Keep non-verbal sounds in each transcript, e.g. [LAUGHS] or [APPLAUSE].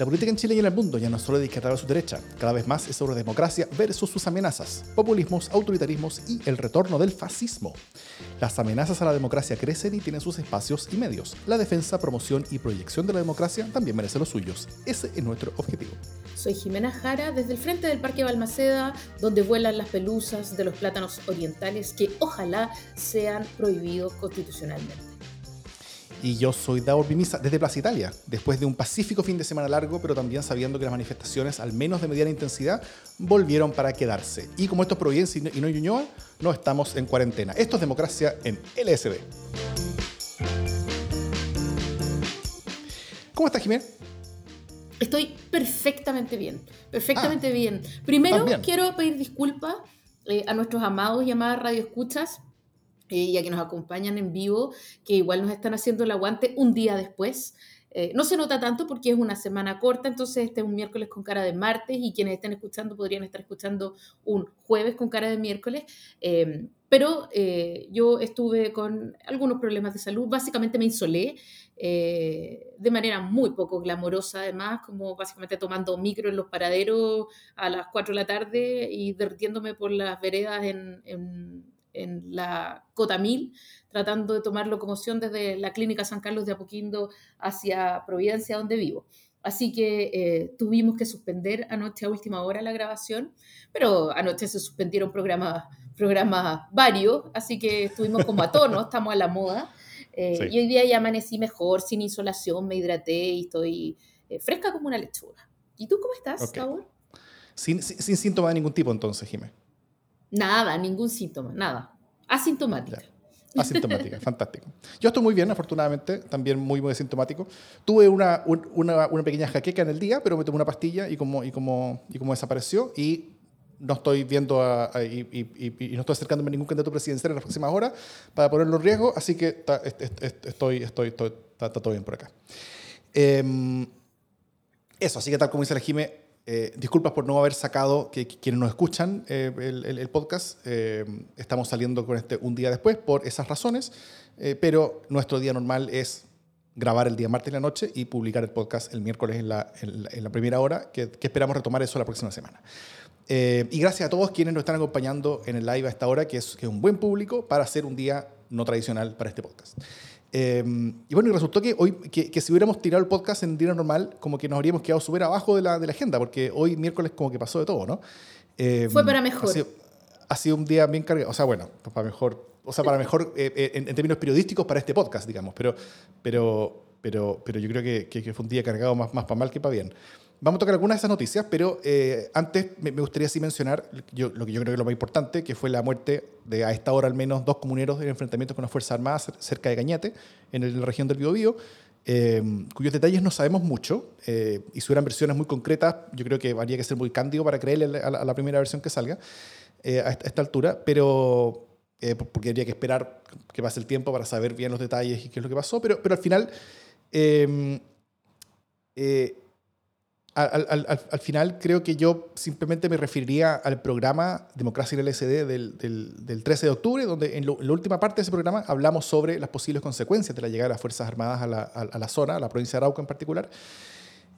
La política en Chile y en el mundo ya no es solo izquierda su derecha, cada vez más es sobre democracia versus sus amenazas, populismos, autoritarismos y el retorno del fascismo. Las amenazas a la democracia crecen y tienen sus espacios y medios. La defensa, promoción y proyección de la democracia también merece los suyos. Ese es nuestro objetivo. Soy Jimena Jara desde el frente del Parque Balmaceda, donde vuelan las pelusas de los plátanos orientales que ojalá sean prohibidos constitucionalmente. Y yo soy Davor Pimisa desde Plaza Italia, después de un pacífico fin de semana largo, pero también sabiendo que las manifestaciones, al menos de mediana intensidad, volvieron para quedarse. Y como esto es Providencia y no Ñuñoa, no estamos en cuarentena. Esto es democracia en LSD. ¿Cómo estás, Jiménez? Estoy perfectamente bien, perfectamente ah, bien. Primero quiero pedir disculpas eh, a nuestros amados y amadas radioescuchas eh, ya que nos acompañan en vivo, que igual nos están haciendo el aguante un día después. Eh, no se nota tanto porque es una semana corta, entonces este es un miércoles con cara de martes y quienes estén escuchando podrían estar escuchando un jueves con cara de miércoles. Eh, pero yo estuve con algunos problemas de salud, básicamente me insolé de manera muy poco glamorosa, además, como básicamente tomando micro en los paraderos a las 4 de la tarde y derritiéndome por las veredas en en la Cota 1000, tratando de tomar locomoción desde la Clínica San Carlos de Apoquindo hacia Providencia, donde vivo. Así que eh, tuvimos que suspender anoche a última hora la grabación, pero anoche se suspendieron programas, programas varios, así que estuvimos como a tono, [LAUGHS] estamos a la moda. Eh, y hoy día ya amanecí mejor, sin insolación, me hidraté y estoy eh, fresca como una lechuga. ¿Y tú cómo estás, Saúl? Sin, sin, sin síntomas de ningún tipo entonces, Jiménez. Nada, ningún síntoma, nada. Asintomática. Asintomática, [LAUGHS] fantástico. Yo estoy muy bien, afortunadamente, también muy, muy asintomático. Tuve una, una, pequeña jaqueca en el día, pero me tomé una pastilla y como, y como, y como desapareció. Y no estoy viendo y, y, no estoy acercándome a ningún candidato presidencial en las próximas horas para ponerlo en riesgo, así que estoy, estoy, estoy, está, todo bien por acá. Em, eso, así que tal como dice la Jime, eh, disculpas por no haber sacado, que, quienes nos escuchan eh, el, podcast, eh, estamos saliendo con este un día después por esas razones, pero nuestro día normal es grabar el día martes en la noche y publicar el podcast el miércoles en la, en la, primera hora, que, esperamos retomar eso la próxima semana. y gracias a todos quienes nos están acompañando en el live a esta hora, que es, que es un buen público para hacer un día no tradicional para este podcast. Em, y bueno, y resultó que hoy, que, si hubiéramos tirado el podcast en día normal, como que nos habríamos quedado súper abajo de la, de la, agenda, porque hoy miércoles como que pasó de todo, ¿no? Em, Fue para mejor. Ha sido, un día bien cargado, o sea, bueno, pues para mejor, o sea, para mejor eh, eh, en, términos periodísticos para este podcast, digamos, pero, pero, pero, pero yo creo que, que, fue un día cargado más, más para mal que para bien. Vamos a tocar algunas de esas noticias, pero eh, antes me, gustaría sí mencionar lo que yo creo que es lo más importante, que fue la muerte de, a esta hora al menos, dos comuneros en enfrentamientos con las Fuerzas Armadas cerca de Cañete, en la región del Biobío, eh, cuyos detalles no sabemos mucho, eh, y si hubieran versiones muy concretas, yo creo que habría que ser muy cándido para creerle a la, primera versión que salga a esta, altura, pero porque habría que esperar que pase el tiempo para saber bien los detalles y qué es lo que pasó, pero, al final... Eh, al, al, final creo que yo simplemente me referiría al programa Democracia en el LSD del, del, 13 de octubre, donde en, la última parte de ese programa hablamos sobre las posibles consecuencias de la llegada de las Fuerzas Armadas a la, zona, a la provincia de Arauca en particular.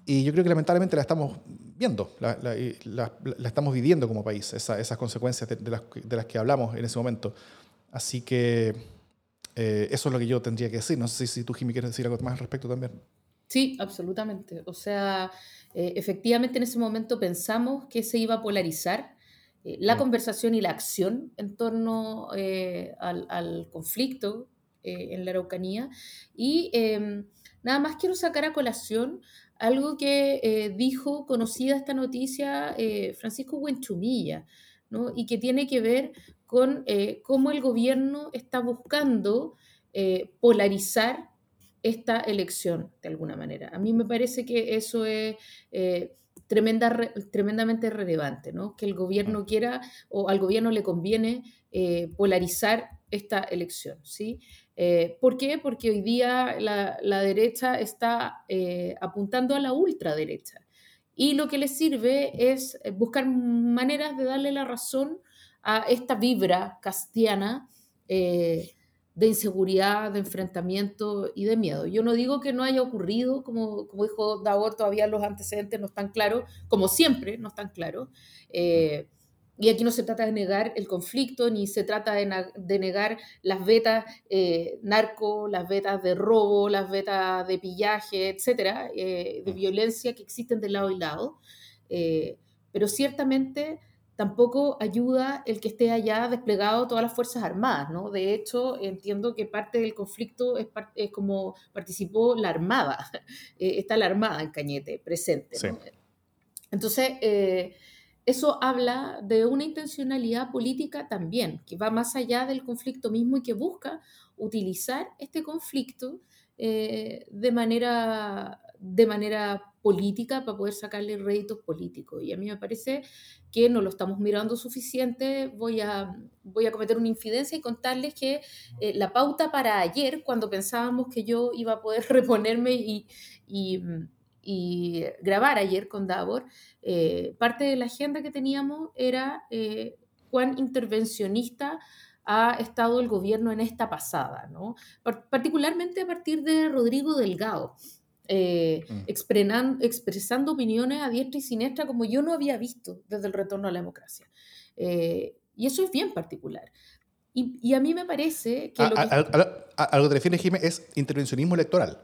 Y yo creo que lamentablemente la estamos viendo, la, estamos viviendo como país, esa, esas consecuencias de, las, que hablamos en ese momento. Así que eh, eso es lo que yo tendría que decir. No sé si tú, Jimmy, quieres decir algo más al respecto también. Sí, absolutamente. O sea, eh, efectivamente en ese momento pensamos que se iba a polarizar eh, la conversación y la acción en torno eh, al, conflicto en la Araucanía. Y em, nada más quiero sacar a colación algo que dijo, conocida esta noticia, Francisco Buenchumilla, ¿no? y que tiene que ver con cómo el gobierno está buscando polarizar esta elección, de alguna manera. A mí me parece que eso es eh, tremenda, tremendamente relevante, ¿no? que el gobierno quiera o al gobierno le conviene eh, polarizar esta elección. ¿sí? Eh, ¿Por qué? Porque hoy día la, la derecha está apuntando a la ultraderecha y lo que le sirve es buscar maneras de darle la razón a esta vibra castiana de inseguridad, de enfrentamiento y de miedo. Yo no digo que no haya ocurrido, como, como dijo Davor, todavía los antecedentes no están claros, como siempre no están claros. Eh, y aquí no se trata de negar el conflicto, ni se trata de, negar las vetas eh, narco, las vetas de robo, las vetas de pillaje, etcétera, eh, de violencia que existen de lado y lado. pero ciertamente tampoco ayuda el que esté allá desplegado todas las Fuerzas Armadas, ¿no? De hecho, entiendo que parte del conflicto es, como participó la Armada, [LAUGHS] eh, está la Armada en Cañete presente. Entonces, eh, eso habla de una intencionalidad política también, que va más allá del conflicto mismo y que busca utilizar este conflicto eh, de, manera, de manera política para poder sacarle réditos políticos. Y a mí me parece que no lo estamos mirando suficiente. Voy a, voy a cometer una infidencia y contarles que eh, la pauta para ayer, cuando pensábamos que yo iba a poder [LAUGHS] reponerme y, y, grabar ayer con Davor, eh, parte de la agenda que teníamos era eh, cuán intervencionista ha estado el gobierno en esta pasada, ¿no? particularmente a partir de Rodrigo Delgado. Eh, mm. expresando opiniones a diestra y siniestra como yo no había visto desde el retorno a la democracia. Eh, y eso es bien particular. Y, a mí me parece que... A, a, lo que te refieres, Jiménez, es intervencionismo electoral.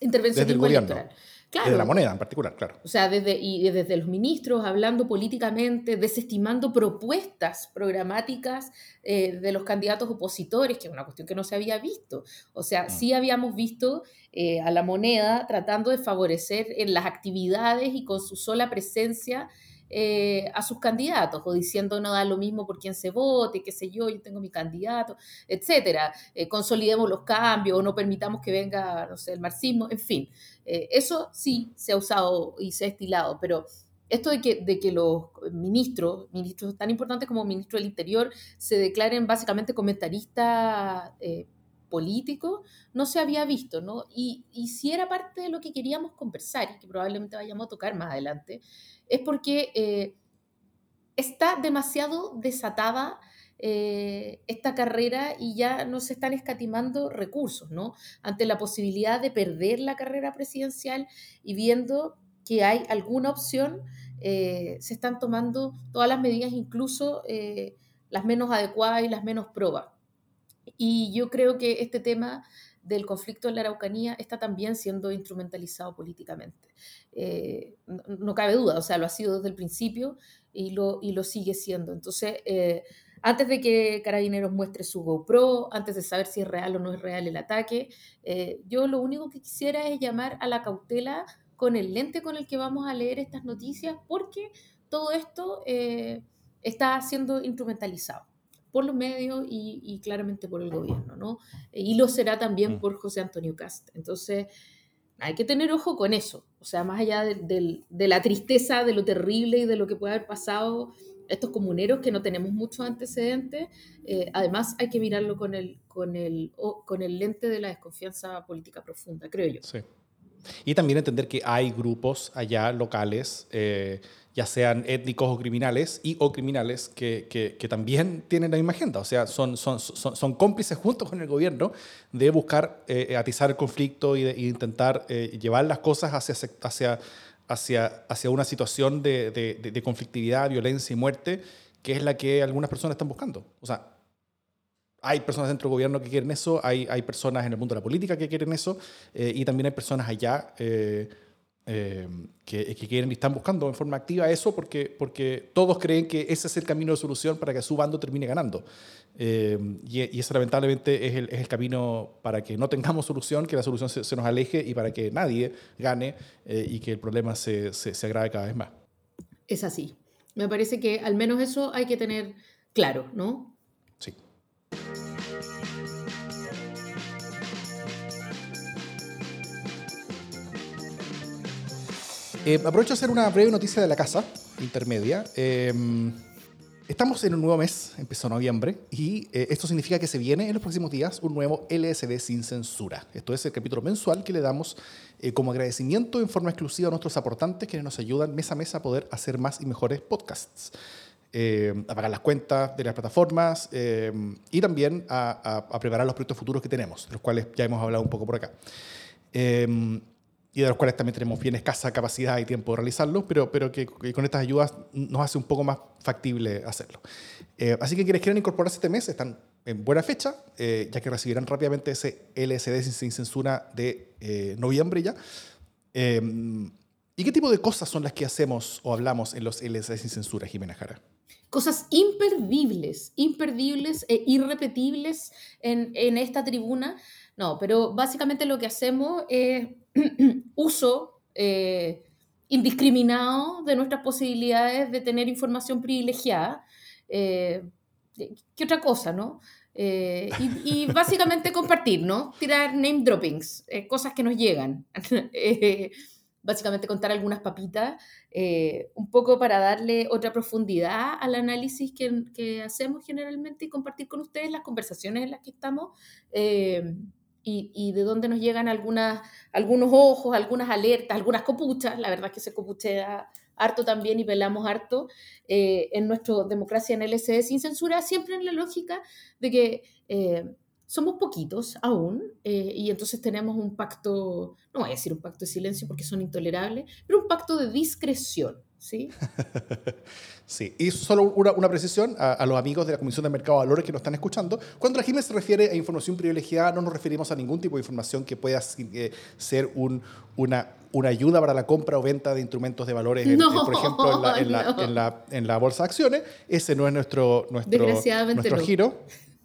Intervencionismo electoral. Claro. De la moneda en particular, claro. O sea, desde, y desde los ministros hablando políticamente, desestimando propuestas programáticas eh, de los candidatos opositores, que es una cuestión que no se había visto. O sea, mm. sí habíamos visto eh, a la moneda tratando de favorecer en las actividades y con su sola presencia eh, a sus candidatos o diciendo no da lo mismo por quién se vote, qué sé yo, yo tengo mi candidato, etcétera. Eh, consolidemos los cambios o no permitamos que venga, no sé, el marxismo, en fin. Eh, eso sí se ha usado y se ha estilado, pero esto de que, de que los ministros, ministros tan importantes como ministro del Interior, se declaren básicamente comentaristas políticos, no se había visto, ¿no? Y, y si era parte de lo que queríamos conversar y que probablemente vayamos a tocar más adelante, es porque eh, está demasiado desatada eh, esta carrera y ya no se están escatimando recursos, ¿no? Ante la posibilidad de perder la carrera presidencial y viendo que hay alguna opción, eh, se están tomando todas las medidas, incluso las menos adecuadas y las menos probas. Y yo creo que este tema del conflicto en la Araucanía está también siendo instrumentalizado políticamente. Eh, no, cabe duda, o sea, lo ha sido desde el principio y lo, y lo sigue siendo. Entonces, eh, antes de que Carabineros muestre su GoPro, antes de saber si es real o no es real el ataque, eh, yo lo único que quisiera es llamar a la cautela con el lente con el que vamos a leer estas noticias, porque todo esto está siendo instrumentalizado por los medios y, claramente por el gobierno, ¿no? Y lo será también mm. por José Antonio Cast. Entonces, hay que tener ojo con eso. O sea, más allá de, la tristeza, de lo terrible y de lo que puede haber pasado estos comuneros que no tenemos muchos antecedentes, eh, además hay que mirarlo con el, con, el, con el lente de la desconfianza política profunda, creo yo. Sí. Y también entender que hay grupos allá locales eh, ya sean étnicos o criminales y o criminales que, que, también tienen la misma agenda, o sea, son, son, son, son cómplices junto con el gobierno de buscar eh, atizar el conflicto y de, intentar eh, llevar las cosas hacia, hacia, hacia, hacia una situación de, de, de, conflictividad, violencia y muerte, que es la que algunas personas están buscando. O sea, hay personas dentro del gobierno que quieren eso, hay, hay personas en el mundo de la política que quieren eso, eh, y también hay personas allá eh, que, quieren y están buscando en forma activa eso porque, porque todos creen que ese es el camino de solución para que su bando termine ganando. Eh, y, eso lamentablemente es el, es el, camino para que no tengamos solución, que la solución se, nos aleje y para que nadie gane eh, y que el problema se, se, se agrave cada vez más. Es así. Me parece que al menos eso hay que tener claro, ¿no? Sí. Eh, aprovecho a hacer una breve noticia de la casa intermedia. Em, estamos en un nuevo mes, empezó noviembre, y eh, esto significa que se viene en los próximos días un nuevo LSD sin censura. Esto es el capítulo mensual que le damos eh, como agradecimiento en forma exclusiva a nuestros aportantes que nos ayudan mes a mes a poder hacer más y mejores podcasts. eh, a pagar las cuentas de las plataformas eh, y también a, preparar los proyectos futuros que tenemos, de los cuales ya hemos hablado un poco por acá. Y de los cuales también tenemos bien escasa capacidad y tiempo de realizarlos, pero, pero que, con estas ayudas nos hace un poco más factible hacerlo. así que quienes quieran incorporarse este mes están en buena fecha, ya que recibirán rápidamente ese LSD sin censura de noviembre ya. ¿Y qué tipo de cosas son las que hacemos o hablamos en los LSD sin censura, Jimena Jara? cosas imperdibles, imperdibles e irrepetibles en, en esta tribuna. No, pero básicamente lo que hacemos es [CLEARS THROAT] uso eh, indiscriminado de nuestras posibilidades de tener información privilegiada. Eh, ¿Qué otra cosa, no? Eh, y, [LAUGHS] básicamente compartir, ¿no? Tirar name droppings, cosas que nos llegan. [LAUGHS] básicamente contar algunas papitas, eh, un poco para darle otra profundidad al análisis que, que, hacemos generalmente y compartir con ustedes las conversaciones en las que estamos eh, y, de dónde nos llegan algunas, algunos ojos, algunas alertas, algunas copuchas. La verdad es que se copuchea harto también y pelamos harto eh, en nuestra democracia en LSD sin censura, siempre en la lógica de que somos poquitos aún eh, y entonces tenemos un pacto, no voy a decir un pacto de silencio porque son intolerables, pero un pacto de discreción, ¿sí? [LAUGHS] sí, y solo una, una precisión a, los amigos de la Comisión de Mercado de Valores que nos están escuchando. Cuando la Jiménez se refiere a información privilegiada, no nos referimos a ningún tipo de información que pueda eh, ser un, una, una ayuda para la compra o venta de instrumentos de valores, por ejemplo, en la, en, la, en, la, en la, bolsa de acciones. Ese no es nuestro, nuestro, nuestro giro.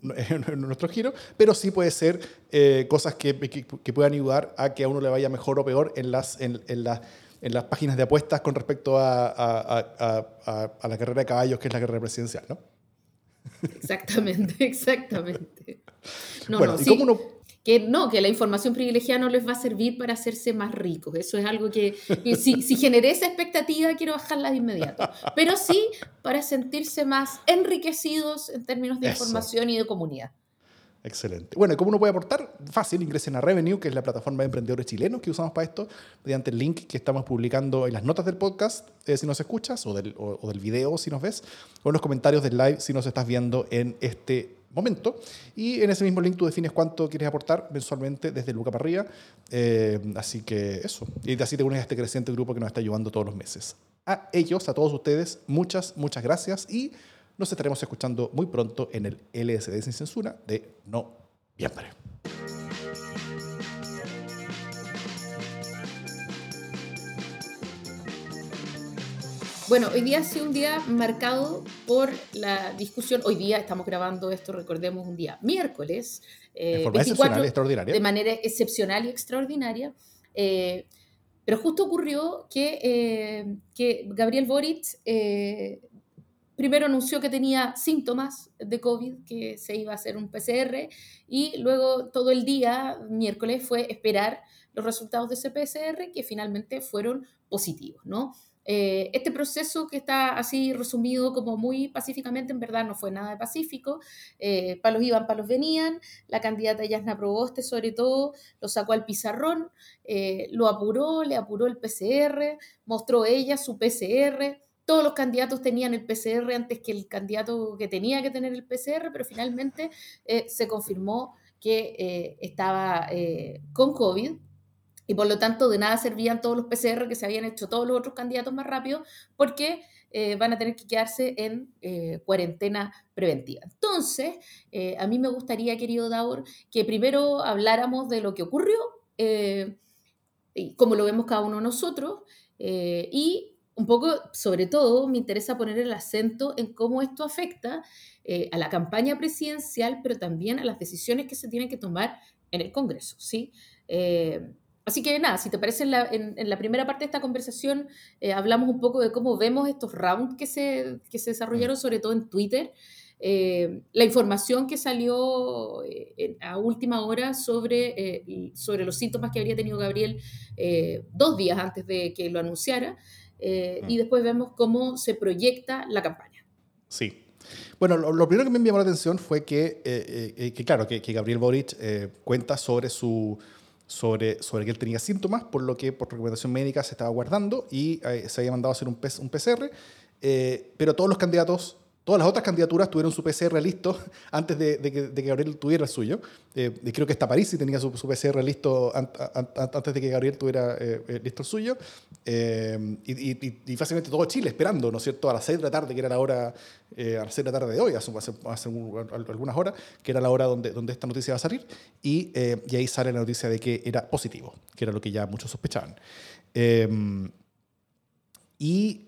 [LAUGHS] en nuestro giro, pero sí puede ser eh, cosas que, que, puedan ayudar a que a uno le vaya mejor o peor en las, en, en en las páginas de apuestas con respecto a, a, a, la carrera de caballos, que es la carrera presidencial, ¿no? Exactamente, [LAUGHS] exactamente. No, bueno, no, ¿y cómo uno que no, que la información privilegiada no les va a servir para hacerse más ricos. Eso es algo que, si, [LAUGHS] si, generé esa expectativa, quiero bajarla de inmediato. Pero sí para sentirse más enriquecidos en términos de información y de comunidad. Excelente. Bueno, ¿y cómo uno puede aportar? Fácil, ingresen a Revenue, que es la plataforma de emprendedores chilenos que usamos para esto, mediante el link que estamos publicando en las notas del podcast, eh, si nos escuchas, o del, o del video, si nos ves, o en los comentarios del live, si nos estás viendo en este momento. Y en ese mismo link tú defines cuánto quieres aportar mensualmente desde Luca para. Eh, así que eso. Y así te unes a este creciente grupo que nos está ayudando todos los meses. A ellos, a todos ustedes, muchas, muchas gracias y nos estaremos escuchando muy pronto en el LSD sin censura de noviembre. Bueno, hoy día ha sido un día marcado por la discusión. Hoy día estamos grabando esto, recordemos, un día miércoles. Eh, de forma excepcional y extraordinaria. De manera excepcional y extraordinaria. Eh, pero justo ocurrió que, eh, que Gabriel Boric eh, primero anunció que tenía síntomas de COVID, que se iba a hacer un PCR, y luego todo el día, miércoles, fue esperar los resultados de ese PCR, que finalmente fueron positivos, ¿no? Eh, este proceso que está así resumido como muy pacíficamente, en verdad no fue nada de pacífico. Eh, palos iban, palos venían. La candidata Yasna Proboste, sobre todo, lo sacó al pizarrón, eh, lo apuró, le apuró el PCR, mostró ella su PCR. Todos los candidatos tenían el PCR antes que el candidato que tenía que tener el PCR, pero finalmente se confirmó que estaba con COVID y por lo tanto de nada servían todos los PCR que se habían hecho todos los otros candidatos más rápido porque eh, van a tener que quedarse en eh, cuarentena preventiva. Entonces, eh, a mí me gustaría, querido Daur, que primero habláramos de lo que ocurrió, y cómo lo vemos cada uno de nosotros, y un poco, sobre todo, me interesa poner el acento en cómo esto afecta a la campaña presidencial, pero también a las decisiones que se tienen que tomar en el Congreso, ¿sí? Así que nada, si te parece, en la, en, la primera parte de esta conversación eh, hablamos un poco de cómo vemos estos rounds que se, que se desarrollaron, mm. sobre todo en Twitter. Eh, la información que salió eh, a última hora sobre, sobre los síntomas que habría tenido Gabriel dos días antes de que lo anunciara. Mm. Y después vemos cómo se proyecta la campaña. Sí, bueno, lo, primero que me llamó la atención fue que, que claro, que, que Gabriel Boric cuenta sobre su, sobre, sobre que él tenía síntomas, por lo que por recomendación médica se estaba guardando y eh, se había mandado a hacer un, un PCR. pero todos los candidatos Todas las otras candidaturas tuvieron su PCR listo [LAUGHS] antes de, que, Gabriel tuviera el suyo. Eh, creo que hasta París sí tenía su, PCR listo antes de que Gabriel tuviera eh, eh, listo el suyo. y, fácilmente todo Chile esperando, ¿no es cierto?, a las 6 de la tarde, que era la hora, a las 6 de la tarde de hoy, hace, algunas horas, que era la hora donde, donde esta noticia va a salir. Y, ahí sale la noticia de que era positivo, que era lo que ya muchos sospechaban. y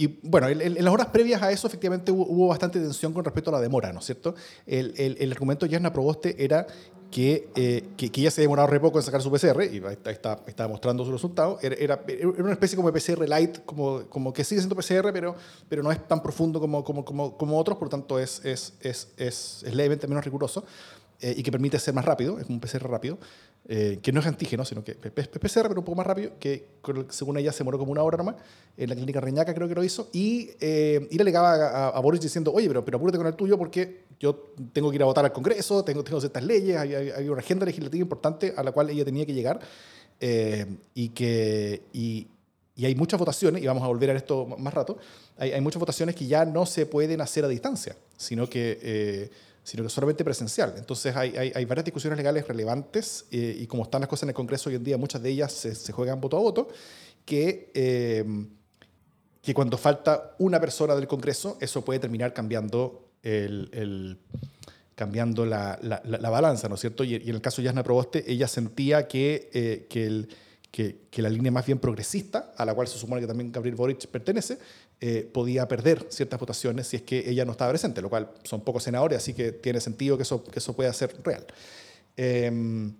y bueno, en, las horas previas a eso, efectivamente, hubo, bastante tensión con respecto a la demora, ¿no es cierto? El, el argumento de Jasna Proboste era que, eh, que, que, ella se ha demorado re poco en sacar su PCR, y está, está, mostrando su resultado. Era, era, una especie como de PCR light, como, como que sigue siendo PCR, pero, pero no es tan profundo como, como, como, como otros, por lo tanto es, es, es, es, levemente menos riguroso eh, y que permite ser más rápido, es un PCR rápido. Eh, que no es antígeno, sino que es PCR, pero un poco más rápido, que según ella se moró como una hora nomás, en la clínica Reñaca creo que lo hizo, y, eh, y le alegaba a, Boris diciendo, oye, pero, pero apúrate con el tuyo porque yo tengo que ir a votar al Congreso, tengo, tengo ciertas leyes, hay, una agenda legislativa importante a la cual ella tenía que llegar, eh, y que... Y, y hay muchas votaciones, y vamos a volver a esto más rato, hay, hay muchas votaciones que ya no se pueden hacer a distancia, sino que sino que solamente presencial. Entonces hay, hay, varias discusiones legales relevantes eh, y como están las cosas en el Congreso hoy en día, muchas de ellas se, juegan voto a voto, que, eh, que cuando falta una persona del Congreso, eso puede terminar cambiando, el, cambiando la, la, balanza, ¿no es cierto? Y, en el caso de Yasna Proboste, ella sentía que, eh, que el que, que, la línea más bien progresista, a la cual se supone que también Gabriel Boric pertenece, eh, podía perder ciertas votaciones si es que ella no estaba presente, lo cual son pocos senadores, así que tiene sentido que eso, que eso pueda ser real. Em,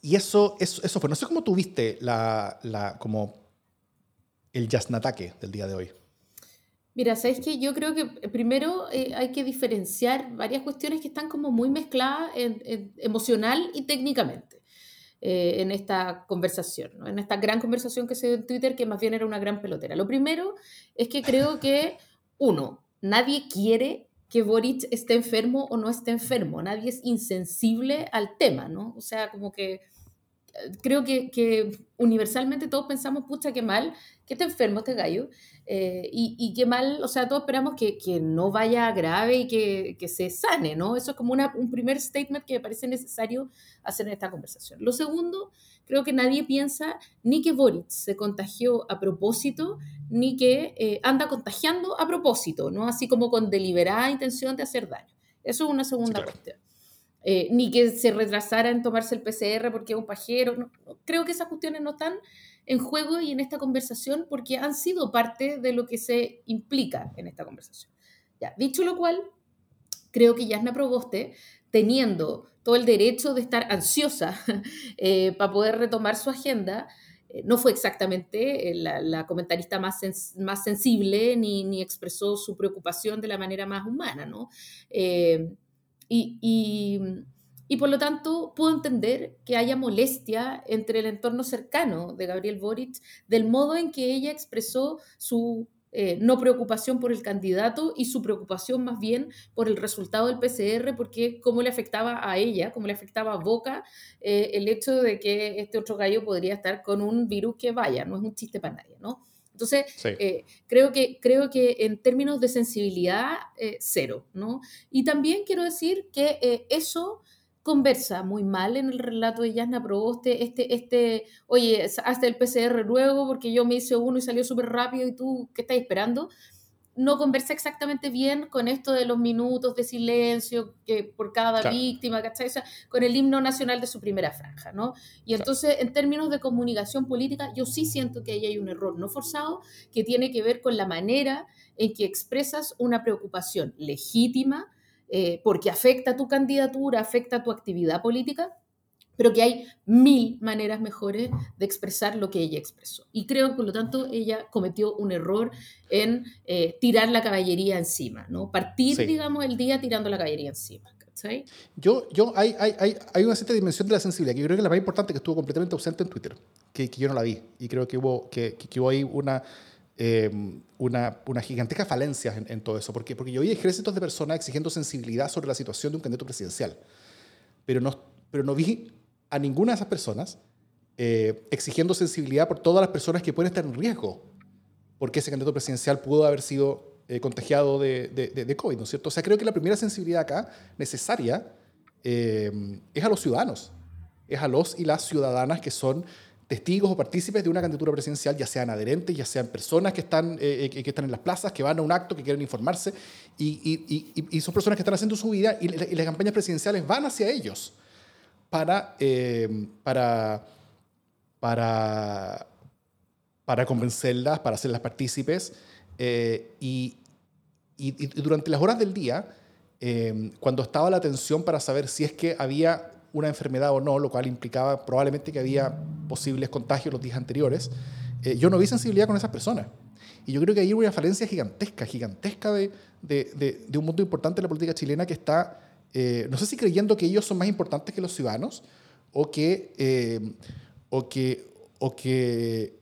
y eso, eso, eso, fue. No sé cómo tuviste la, la, como el ataque del día de hoy. Mira, sabes que yo creo que primero eh, hay que diferenciar varias cuestiones que están como muy mezcladas emocional y técnicamente. Eh, en esta conversación, en esta gran conversación que se dio en Twitter, que más bien era una gran pelotera. Lo primero es que creo que, uno, nadie quiere que Boric esté enfermo o no esté enfermo, nadie es insensible al tema, ¿no? O sea, como que creo que, que universalmente todos pensamos, pucha, qué mal que esté enfermo este gallo, eh, y, qué mal, o sea, todos esperamos que, que no vaya grave y que, que, se sane, ¿no? Eso es como una, un primer statement que me parece necesario hacer en esta conversación. Lo segundo, creo que nadie piensa ni que Boric se contagió a propósito, ni que eh, anda contagiando a propósito, ¿no? Así como con deliberada intención de hacer daño. Eso es una segunda cuestión. Eh, ni que se retrasara en tomarse el PCR porque es un pajero. creo que esas cuestiones no están en juego y en esta conversación porque han sido parte de lo que se implica en esta conversación. Ya, dicho lo cual, creo que Yasna Proboste, teniendo todo el derecho de estar ansiosa [LAUGHS] eh, para poder retomar su agenda, eh, no fue exactamente la, comentarista más, más sensible ni, ni, expresó su preocupación de la manera más humana, ¿no? Y y por lo tanto puedo entender que haya molestia entre el entorno cercano de Gabriel Boric del modo en que ella expresó su eh, no preocupación por el candidato y su preocupación más bien por el resultado del PCR, porque cómo le afectaba a ella, cómo le afectaba a Boca eh, el hecho de que este otro gallo podría estar con un virus que vaya, no es un chiste para nadie, ¿no? Entonces, eh, creo, que, creo que en términos de sensibilidad, cero, ¿no? Y también quiero decir que eso conversa muy mal en el relato de Yasna Proboste, este, este, oye, hasta el PCR luego porque yo me hice uno y salió súper rápido y tú, ¿qué estás esperando? No conversa exactamente bien con esto de los minutos de silencio que por cada víctima, ¿cachai? con el himno nacional de su primera franja, ¿no? Y entonces, en términos de comunicación política, yo sí siento que ahí hay un error no forzado que tiene que ver con la manera en que expresas una preocupación legítima, eh, porque afecta tu candidatura, afecta tu actividad política, pero que hay mil maneras mejores de expresar lo que ella expresó. Y creo, por lo tanto, ella cometió un error en eh, tirar la caballería encima, ¿no? Partir, digamos, el día tirando la caballería encima. Yo, yo hay, hay, hay, una cierta dimensión de la sensibilidad que yo creo que es la más importante que estuvo completamente ausente en Twitter, que, que yo no la vi. Y creo que hubo, que, que hubo ahí una, eh, una, una, gigantesca falencia en, todo eso, porque, porque yo vi ejércitos de personas exigiendo sensibilidad sobre la situación de un candidato presidencial, pero no, pero no vi a ninguna de esas personas eh, exigiendo sensibilidad por todas las personas que pueden estar en riesgo porque ese candidato presidencial pudo haber sido eh, contagiado de, de, COVID, ¿no es cierto? O sea, creo que la primera sensibilidad acá necesaria eh, es a los ciudadanos, es a los y las ciudadanas que son testigos o partícipes de una candidatura presidencial, ya sean adherentes, ya sean personas que están, que están en las plazas, que van a un acto, que quieren informarse, y, y, y son personas que están haciendo su vida y, las campañas presidenciales van hacia ellos para, para, para, para convencerlas, para hacerlas partícipes eh, y, durante las horas del día, eh, cuando estaba la atención para saber si es que había una enfermedad o no, lo cual implicaba probablemente que había posibles contagios los días anteriores, eh, yo no vi sensibilidad con esas personas. Y yo creo que hay una falencia gigantesca, gigantesca de, de, de, un mundo importante de la política chilena que está, no sé si creyendo que ellos son más importantes que los ciudadanos o que, o que, o que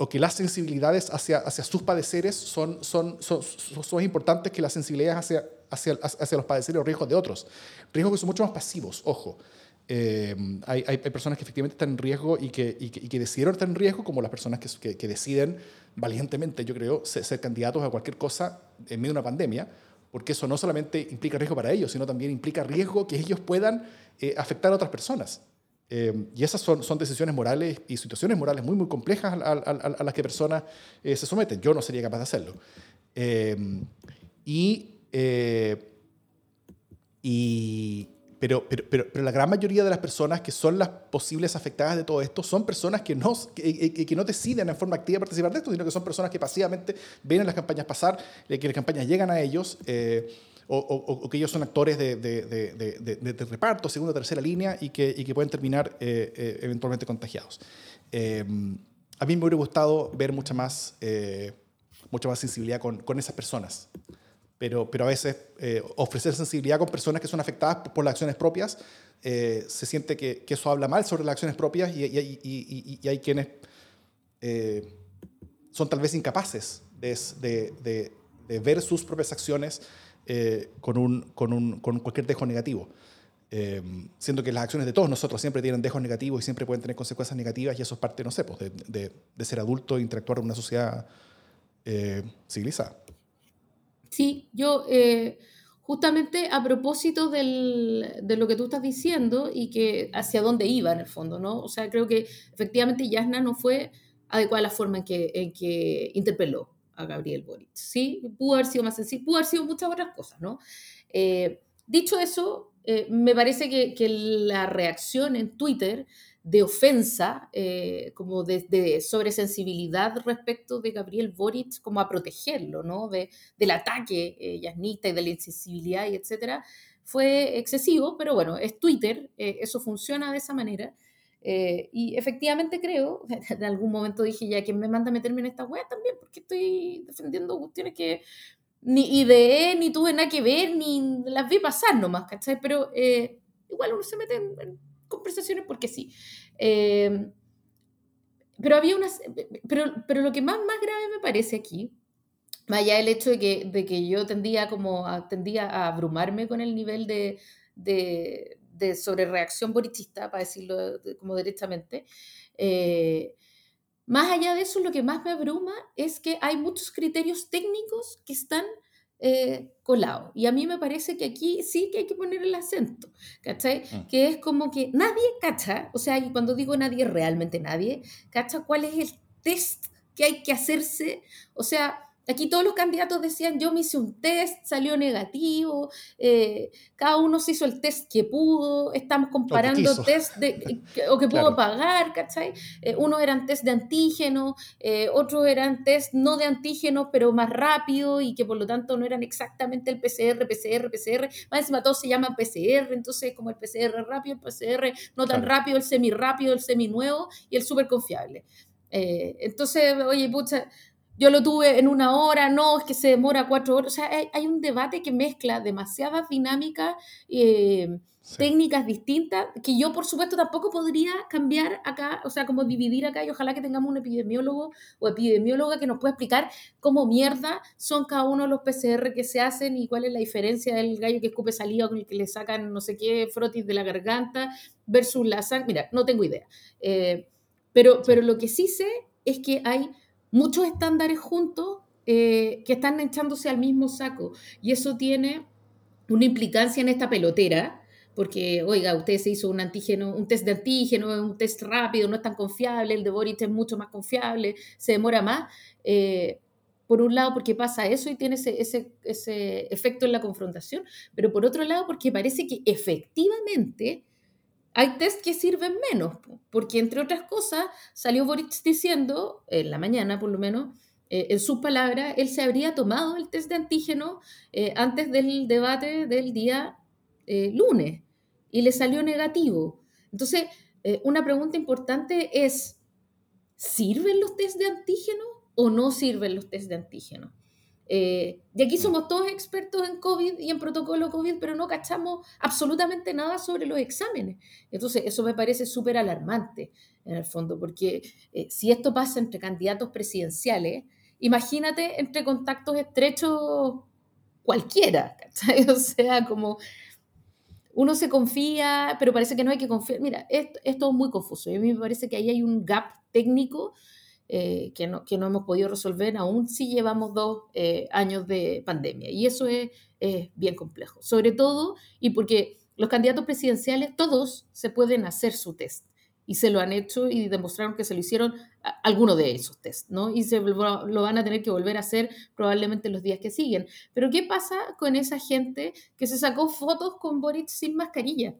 o que las sensibilidades hacia, hacia sus padeceres son, son, son, son, más importantes que las sensibilidades hacia, hacia, hacia los padeceres o riesgos de otros. Riesgos que son mucho más pasivos, ojo. Eh, hay, hay, personas que efectivamente están en riesgo y que, y que, decidieron estar en riesgo, como las personas que, que, deciden valientemente, yo creo, ser, candidatos a cualquier cosa en medio de una pandemia, porque eso no solamente implica riesgo para ellos, sino también implica riesgo que ellos puedan eh, afectar a otras personas. Eh, y esas son, son, decisiones morales y situaciones morales muy, muy complejas a, las que personas eh, se someten. Yo no sería capaz de hacerlo. Eh, y, y, pero, pero, pero, pero, la gran mayoría de las personas que son las posibles afectadas de todo esto son personas que no, que, que no deciden en forma activa participar de esto, sino que son personas que pasivamente ven las campañas pasar, que las campañas llegan a ellos o, que ellos son actores de, de, de, de, reparto, segunda o tercera línea, y que, y que pueden terminar eh, eh, eventualmente contagiados. Eh, a mí me hubiera gustado ver mucha más, mucha más sensibilidad con, con esas personas, pero, pero a veces ofrecer sensibilidad con personas que son afectadas por las acciones propias, se siente que, que, eso habla mal sobre las acciones propias y, y, y, y hay quienes son tal vez incapaces de, ver sus propias acciones eh, con, un, con, un, con, cualquier dejo negativo. Eh, siendo que las acciones de todos nosotros siempre tienen dejos negativos y siempre pueden tener consecuencias negativas y eso es parte, no sé, pues, de, de, ser adulto e interactuar en una sociedad eh, civilizada. Sí, yo justamente a propósito del, de lo que tú estás diciendo y que hacia dónde iba en el fondo, ¿no? O sea, creo que efectivamente Yasna no fue adecuada la forma en que, en que interpeló a Gabriel Boric. ¿sí? Pudo haber sido más sencillo, pudo haber sido muchas otras cosas, ¿no? Eh, dicho eso, eh, me parece que, que, la reacción en Twitter de ofensa, eh, como de, de sobresensibilidad respecto de Gabriel Boric, como a protegerlo, ¿no? De, del ataque yasnista y de la insensibilidad y etcétera, fue excesivo, pero bueno, es Twitter, eso funciona de esa manera. Eh, y efectivamente creo, [LAUGHS] en algún momento dije ya, que me manda a meterme en esta web también? Porque estoy defendiendo cuestiones que ni ideé, ni tuve nada que ver, ni las vi pasar nomás, ¿cachai? Pero eh, igual uno se mete en, conversaciones porque sí. Eh, pero había unas. Pero, pero lo que más, más grave me parece aquí, más allá del hecho de que, de que yo tendía, como tendía a abrumarme con el nivel de, de, de sobre reacción borichista, para decirlo como directamente. Eh, más allá de eso, lo que más me abruma es que hay muchos criterios técnicos que están eh, colados. Y a mí me parece que aquí sí que hay que poner el acento, ¿cachai? Mm. Que es como que nadie cacha, o sea, y cuando digo nadie, realmente nadie, cacha cuál es el test que hay que hacerse, o sea, Aquí todos los candidatos decían, yo me hice un test, salió negativo, eh, cada uno se hizo el test que pudo, estamos comparando test de, o que pudo pagar, ¿cachai? Eh, unos eran test de antígeno, eh, otros eran test no de antígeno, pero más rápido y que por lo tanto no eran exactamente el PCR, PCR, PCR, más encima todo se llama PCR, entonces como el PCR rápido, el PCR no tan rápido, el semi rápido, el semi nuevo y el súper confiable. entonces, oye, pucha, yo lo tuve en una hora, no, es que se demora cuatro horas. O sea, hay, un debate que mezcla demasiadas dinámicas, eh, técnicas distintas, que yo, por supuesto, tampoco podría cambiar acá, o sea, como dividir acá, y ojalá que tengamos un epidemiólogo o epidemióloga que nos pueda explicar cómo mierda son cada uno de los PCR que se hacen y cuál es la diferencia del gallo que escupe saliva con el que le sacan no sé qué frotis de la garganta versus la sangre. Mira, no tengo idea. Eh, pero, pero lo que sí sé es que hay muchos estándares juntos eh, que están echándose al mismo saco. Y eso tiene una implicancia en esta pelotera, porque, oiga, usted se hizo un antígeno, un test de antígeno, un test rápido, no es tan confiable, el de Boric es mucho más confiable, se demora más. Eh, por un lado, porque pasa eso y tiene ese, ese, ese, efecto en la confrontación, pero por otro lado, porque parece que efectivamente hay test que sirven menos, porque entre otras cosas salió Boric diciendo, en la mañana por lo menos, eh, en sus palabras, él se habría tomado el test de antígeno eh, antes del debate del día eh, lunes y le salió negativo. Entonces, una pregunta importante es, ¿sirven los test de antígeno o no sirven los test de antígeno? Y aquí somos todos expertos en COVID y en protocolo COVID, pero no cachamos absolutamente nada sobre los exámenes. Entonces, eso me parece súper alarmante, en el fondo, porque si esto pasa entre candidatos presidenciales, imagínate entre contactos estrechos cualquiera, ¿cachai? [LAUGHS] O sea, como uno se confía, pero parece que no hay que confiar. Mira, esto, esto es muy confuso. Y a mí me parece que ahí hay un gap técnico eh, que, no, que no hemos podido resolver aún si llevamos dos eh, años de pandemia. Y eso es, es bien complejo. Sobre todo, y porque los candidatos presidenciales, todos se pueden hacer su test y se lo han hecho y demostraron que se lo hicieron alguno de esos test, ¿no? Y se lo van a tener que volver a hacer probablemente los días que siguen. Pero ¿qué pasa con esa gente que se sacó fotos con Boric sin mascarilla?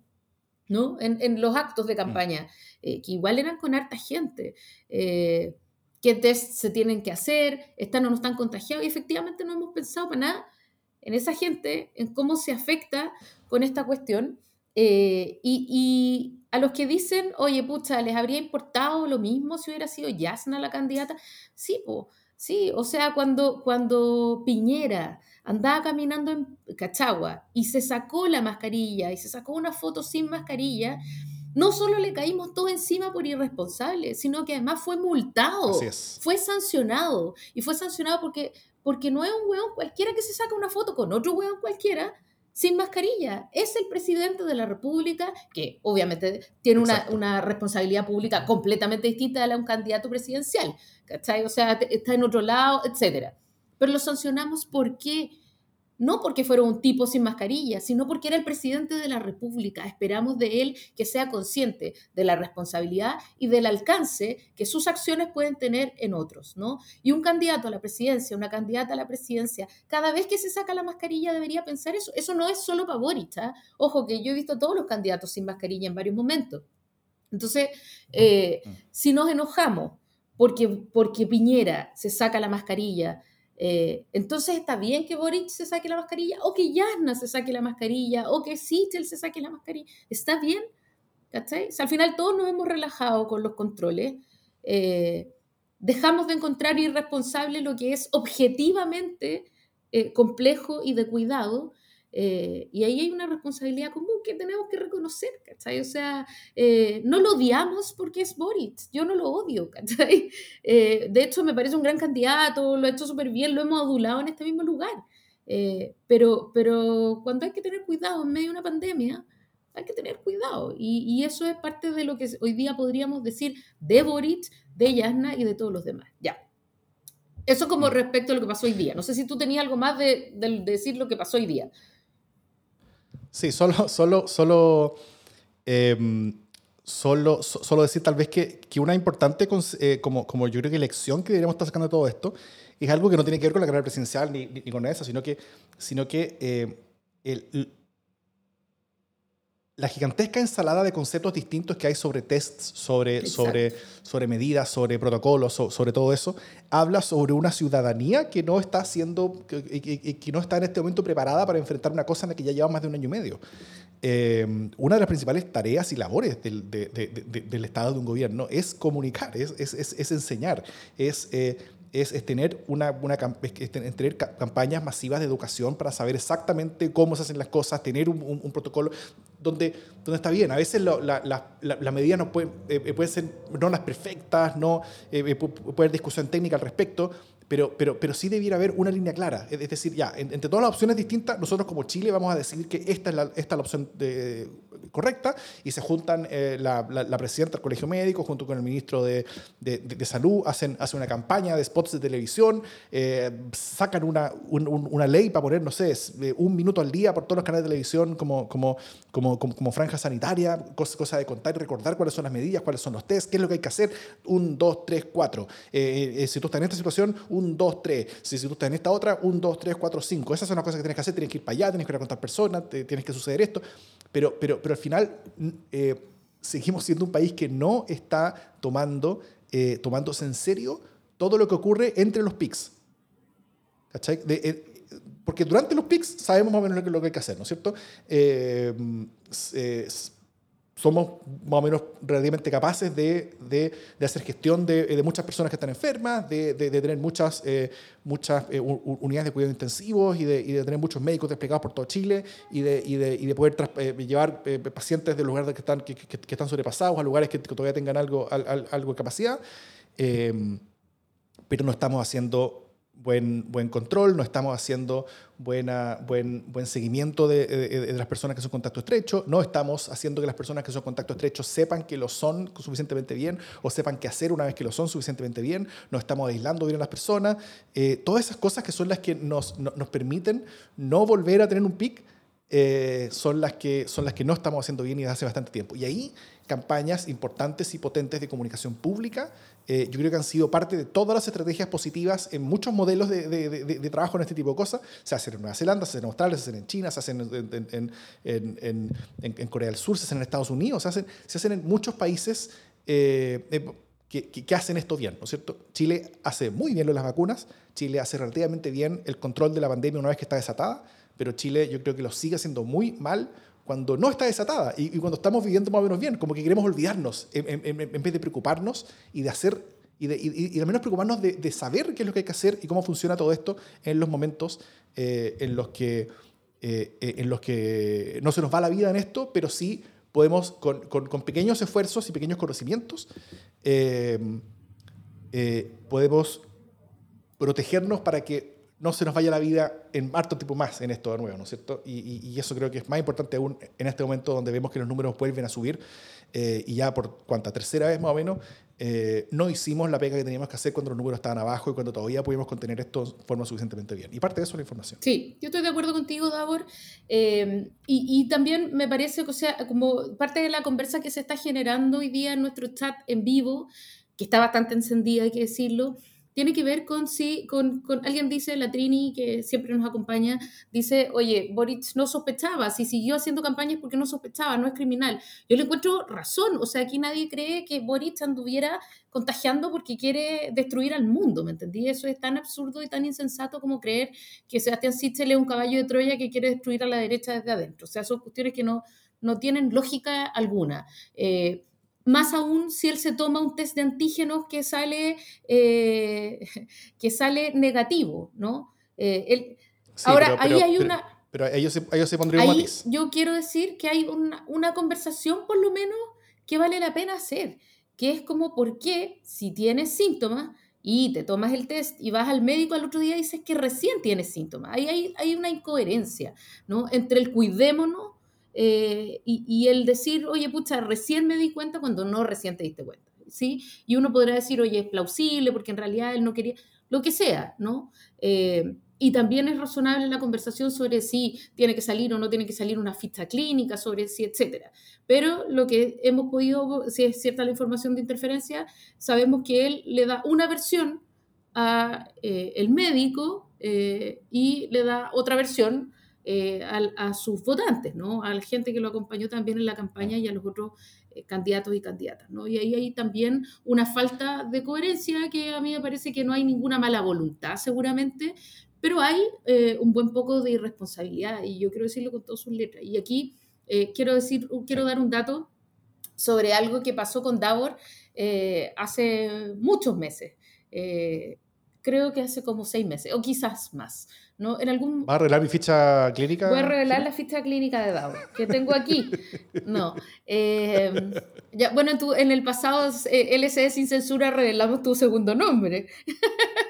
¿no? En, los actos de campaña, eh, que igual eran con harta gente. Eh, ¿Qué test se tienen que hacer? ¿Están o no están contagiados? Y efectivamente no hemos pensado para nada en esa gente, en cómo se afecta con esta cuestión. Eh, y, a los que dicen, oye, pucha, ¿les habría importado lo mismo si hubiera sido Yasna la candidata? Sí, sí, o sea, cuando, cuando Piñera andaba caminando en Cachagua y se sacó la mascarilla y se sacó una foto sin mascarilla, no solo le caímos todo encima por irresponsable, sino que además fue multado, fue sancionado. Y fue sancionado porque, porque no es un hueón cualquiera que se saca una foto con otro hueón cualquiera, sin mascarilla. Es el presidente de la República, que obviamente tiene una, responsabilidad pública completamente distinta a la de un candidato presidencial, ¿cachai? O sea, está en otro lado, etc. Pero lo sancionamos porque no porque fuera un tipo sin mascarilla, sino porque era el presidente de la República. Esperamos de él que sea consciente de la responsabilidad y del alcance que sus acciones pueden tener en otros, ¿no? Y un candidato a la presidencia, una candidata a la presidencia, cada vez que se saca la mascarilla debería pensar eso. Eso no es solo para Boric, ¿ah? Ojo, que yo he visto a todos los candidatos sin mascarilla en varios momentos. Entonces, eh, mm. si nos enojamos porque, porque Piñera se saca la mascarilla, eh, entonces está bien que Boric se saque la mascarilla, o que Yasna se saque la mascarilla, o que Sichel se saque la mascarilla. Está bien, ¿cachai? al final todos nos hemos relajado con los controles. Eh, dejamos de encontrar irresponsable lo que es objetivamente eh, complejo y de cuidado eh, y ahí hay una responsabilidad común que tenemos que reconocer, ¿cachai? O sea, eh, no lo odiamos porque es Boric, yo no lo odio, [LAUGHS] ¿cachai? Eh, de hecho, me parece un gran candidato, lo ha hecho súper bien, lo hemos adulado en este mismo lugar. pero, pero cuando hay que tener cuidado en medio de una pandemia, hay que tener cuidado. Y, y, eso es parte de lo que hoy día podríamos decir de Boric, de Yasna y de todos los demás. Ya. Eso como mm. respecto a lo que pasó hoy día. No sé si tú tenías algo más de, de decir lo que pasó hoy día. Sí, solo, solo, solo, em, solo, solo decir tal vez que, que una importante, eh, como, como yo creo que lección que deberíamos estar sacando de todo esto, es algo que no tiene que ver con la carrera presidencial ni, ni, con eso, sino que, sino que eh, el, la gigantesca ensalada de conceptos distintos que hay sobre tests, sobre, sobre, sobre medidas, sobre protocolos, sobre, todo eso, habla sobre una ciudadanía que no está que, que, no está en este momento preparada para enfrentar una cosa en la que ya lleva más de un año y medio. Eh, una de las principales tareas y labores del, del, Estado de un gobierno es comunicar, es, es, es enseñar, es eh, es, tener, una, una tener campañas masivas de educación para saber exactamente cómo se hacen las cosas, tener un, protocolo donde, donde está bien. A veces las la, medidas no pueden, eh, eh, pueden ser no las perfectas, no, eh, puede haber discusión técnica al respecto, pero, pero, pero sí debiera haber una línea clara. Es decir, ya, entre todas las opciones distintas, nosotros como Chile vamos a decidir que esta es la, esta es la opción de, correcta y se juntan eh, la, la, presidenta del Colegio Médico junto con el ministro de, de, de Salud, hacen, hacen una campaña de spots de televisión, eh, sacan una, una ley para poner, no sé, un minuto al día por todos los canales de televisión como, como, como, como, franja sanitaria, cosa, cosa, de contar y recordar cuáles son las medidas, cuáles son los test, qué es lo que hay que hacer, un, dos, tres, cuatro. Eh, si tú estás en esta situación, un, dos, tres. Si, si tú estás en esta otra, un, dos, tres, cuatro, cinco. Esas son las cosas que tienes que hacer, tienes que ir para allá, tienes que ir a contar personas, tienes que suceder esto. Pero, pero, pero al final eh, seguimos siendo un país que no está tomando, eh, tomándose en serio todo lo que ocurre entre los PICs. ¿Cachai? Eh, porque durante los PICs sabemos más o menos lo que, hay que hacer, ¿no es cierto? Somos más o menos relativamente capaces de, de, hacer gestión de, muchas personas que están enfermas, de, tener muchas, eh, muchas eh, unidades de cuidado intensivos y, de, tener muchos médicos desplegados por todo Chile y de, y de, poder eh, llevar pacientes de lugares que están, que, que, están sobrepasados a lugares que, todavía tengan algo, algo de capacidad. pero no estamos haciendo buen, buen control, no estamos haciendo buena, buen, buen seguimiento de, de, las personas que son contacto estrecho, no estamos haciendo que las personas que son contacto estrecho sepan que lo son suficientemente bien o sepan qué hacer una vez que lo son suficientemente bien, no estamos aislando bien a las personas, eh, todas esas cosas que son las que nos, nos permiten no volver a tener un pic. Eh, son, las que, son las que no estamos haciendo bien y desde hace bastante tiempo. Y ahí campañas importantes y potentes de comunicación pública eh, yo creo que han sido parte de todas las estrategias positivas en muchos modelos de, de, trabajo en este tipo de cosas. Se hacen en Nueva Zelanda, se hacen en Australia, se hacen en China, se hacen en, en, en, Corea del Sur, se hacen en Estados Unidos, se hacen, se hacen en muchos países eh, que, que, hacen esto bien, ¿no es cierto? Chile hace muy bien lo de las vacunas, Chile hace relativamente bien el control de la pandemia una vez que está desatada, pero Chile yo creo que lo sigue haciendo muy mal cuando no está desatada y, cuando estamos viviendo más o menos bien, como que queremos olvidarnos en, vez de preocuparnos y de hacer y, de, y, al menos preocuparnos de, saber qué es lo que hay que hacer y cómo funciona todo esto en los momentos eh, en, los que, eh, eh, en los que no se nos va la vida en esto, pero sí podemos, con pequeños esfuerzos y pequeños conocimientos, podemos protegernos para que no se nos vaya la vida en harto tipo más en esto de nuevo, ¿no es cierto? Y, eso creo que es más importante aún en este momento donde vemos que los números vuelven a subir eh, y ya por cuánta tercera vez más o menos eh, no hicimos la pega que teníamos que hacer cuando los números estaban abajo y cuando todavía pudimos contener esto de forma suficientemente bien. Y parte de eso es la información. Sí, yo estoy de acuerdo contigo, Davor. Eh, y, y, también me parece que, o sea, como parte de la conversa que se está generando hoy día en nuestro chat en vivo, que está bastante encendida, hay que decirlo, tiene que ver con si, con, con, alguien dice, la Trini, que siempre nos acompaña, dice, oye, Boric no sospechaba, si siguió haciendo campañas porque no sospechaba, no es criminal. Yo le encuentro razón, o sea, aquí nadie cree que Boric anduviera contagiando porque quiere destruir al mundo, ¿me entendí? Eso es tan absurdo y tan insensato como creer que Sebastián Sichel es un caballo de Troya que quiere destruir a la derecha desde adentro. O sea, son cuestiones que no, no tienen lógica alguna. Eh, más aún si él se toma un test de antígenos que sale, eh, [LAUGHS] que sale negativo, ¿no? Eh, ahora, ahí hay una... Pero ellos se, ellos se pondrían ahí Yo quiero decir que hay una, una, conversación, por lo menos, que vale la pena hacer, que es como por qué, si tienes síntomas y te tomas el test y vas al médico al otro día y dices que recién tienes síntomas. Ahí hay, hay una incoherencia, ¿no? Entre el cuidémonos eh, y, el decir, oye, pucha, recién me di cuenta cuando no recién te diste cuenta, ¿sí? Y uno podrá decir, oye, es plausible porque en realidad él no quería, lo que sea, ¿no? Eh, y también es razonable la conversación sobre si tiene que salir o no tiene que salir una ficha clínica, sobre si, etcétera. Pero lo que hemos podido, si es cierta la información de interferencia, sabemos que él le da una versión a eh, el médico y le da otra versión eh, a, sus votantes, ¿no? a la gente que lo acompañó también en la campaña y a los otros eh, candidatos y candidatas. ¿no? Y ahí hay también una falta de coherencia que a mí me parece que no hay ninguna mala voluntad seguramente, pero hay eh, un buen poco de irresponsabilidad y yo quiero decirlo con todas sus letras. Y aquí quiero, decir, quiero dar un dato sobre algo que pasó con Davor hace muchos meses creo que hace como seis meses, o quizás más. ¿No? En algún... ¿Va a arreglar mi ficha clínica? Voy a arreglar la ficha clínica de DAO, que tengo aquí. No. Em, ya, bueno, tú, en el pasado eh, LCD sin censura revelamos tu segundo nombre. [LAUGHS]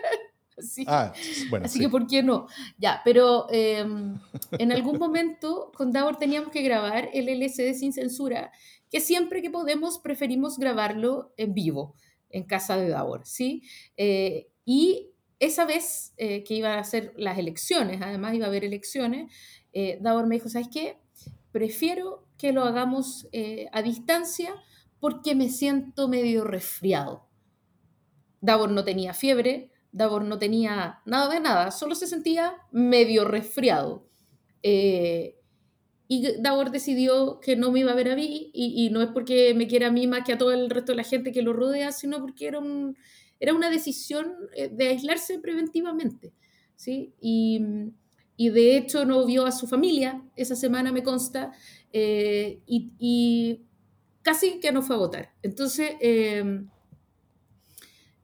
Ah, bueno, Así que, ¿por qué no? Ya, pero em, en algún momento con Davor teníamos que grabar el LCD sin censura, que siempre que podemos preferimos grabarlo en vivo, en casa de Davor, ¿sí? Eh, y esa vez eh, que iba a hacer las elecciones, además iba a haber elecciones, eh, Davor me dijo, ¿sabes qué? Prefiero que lo hagamos a distancia porque me siento medio resfriado. Davor no tenía fiebre, Davor no tenía nada de nada, solo se sentía medio resfriado. Eh, y Davor decidió que no me iba a ver a mí, y, no es porque me quiera a mí más que a todo el resto de la gente que lo rodea, sino porque era, un, era una decisión eh, de aislarse preventivamente. ¿sí? Y, de hecho no vio a su familia esa semana, me consta, eh, y, casi que no fue a votar. Entonces,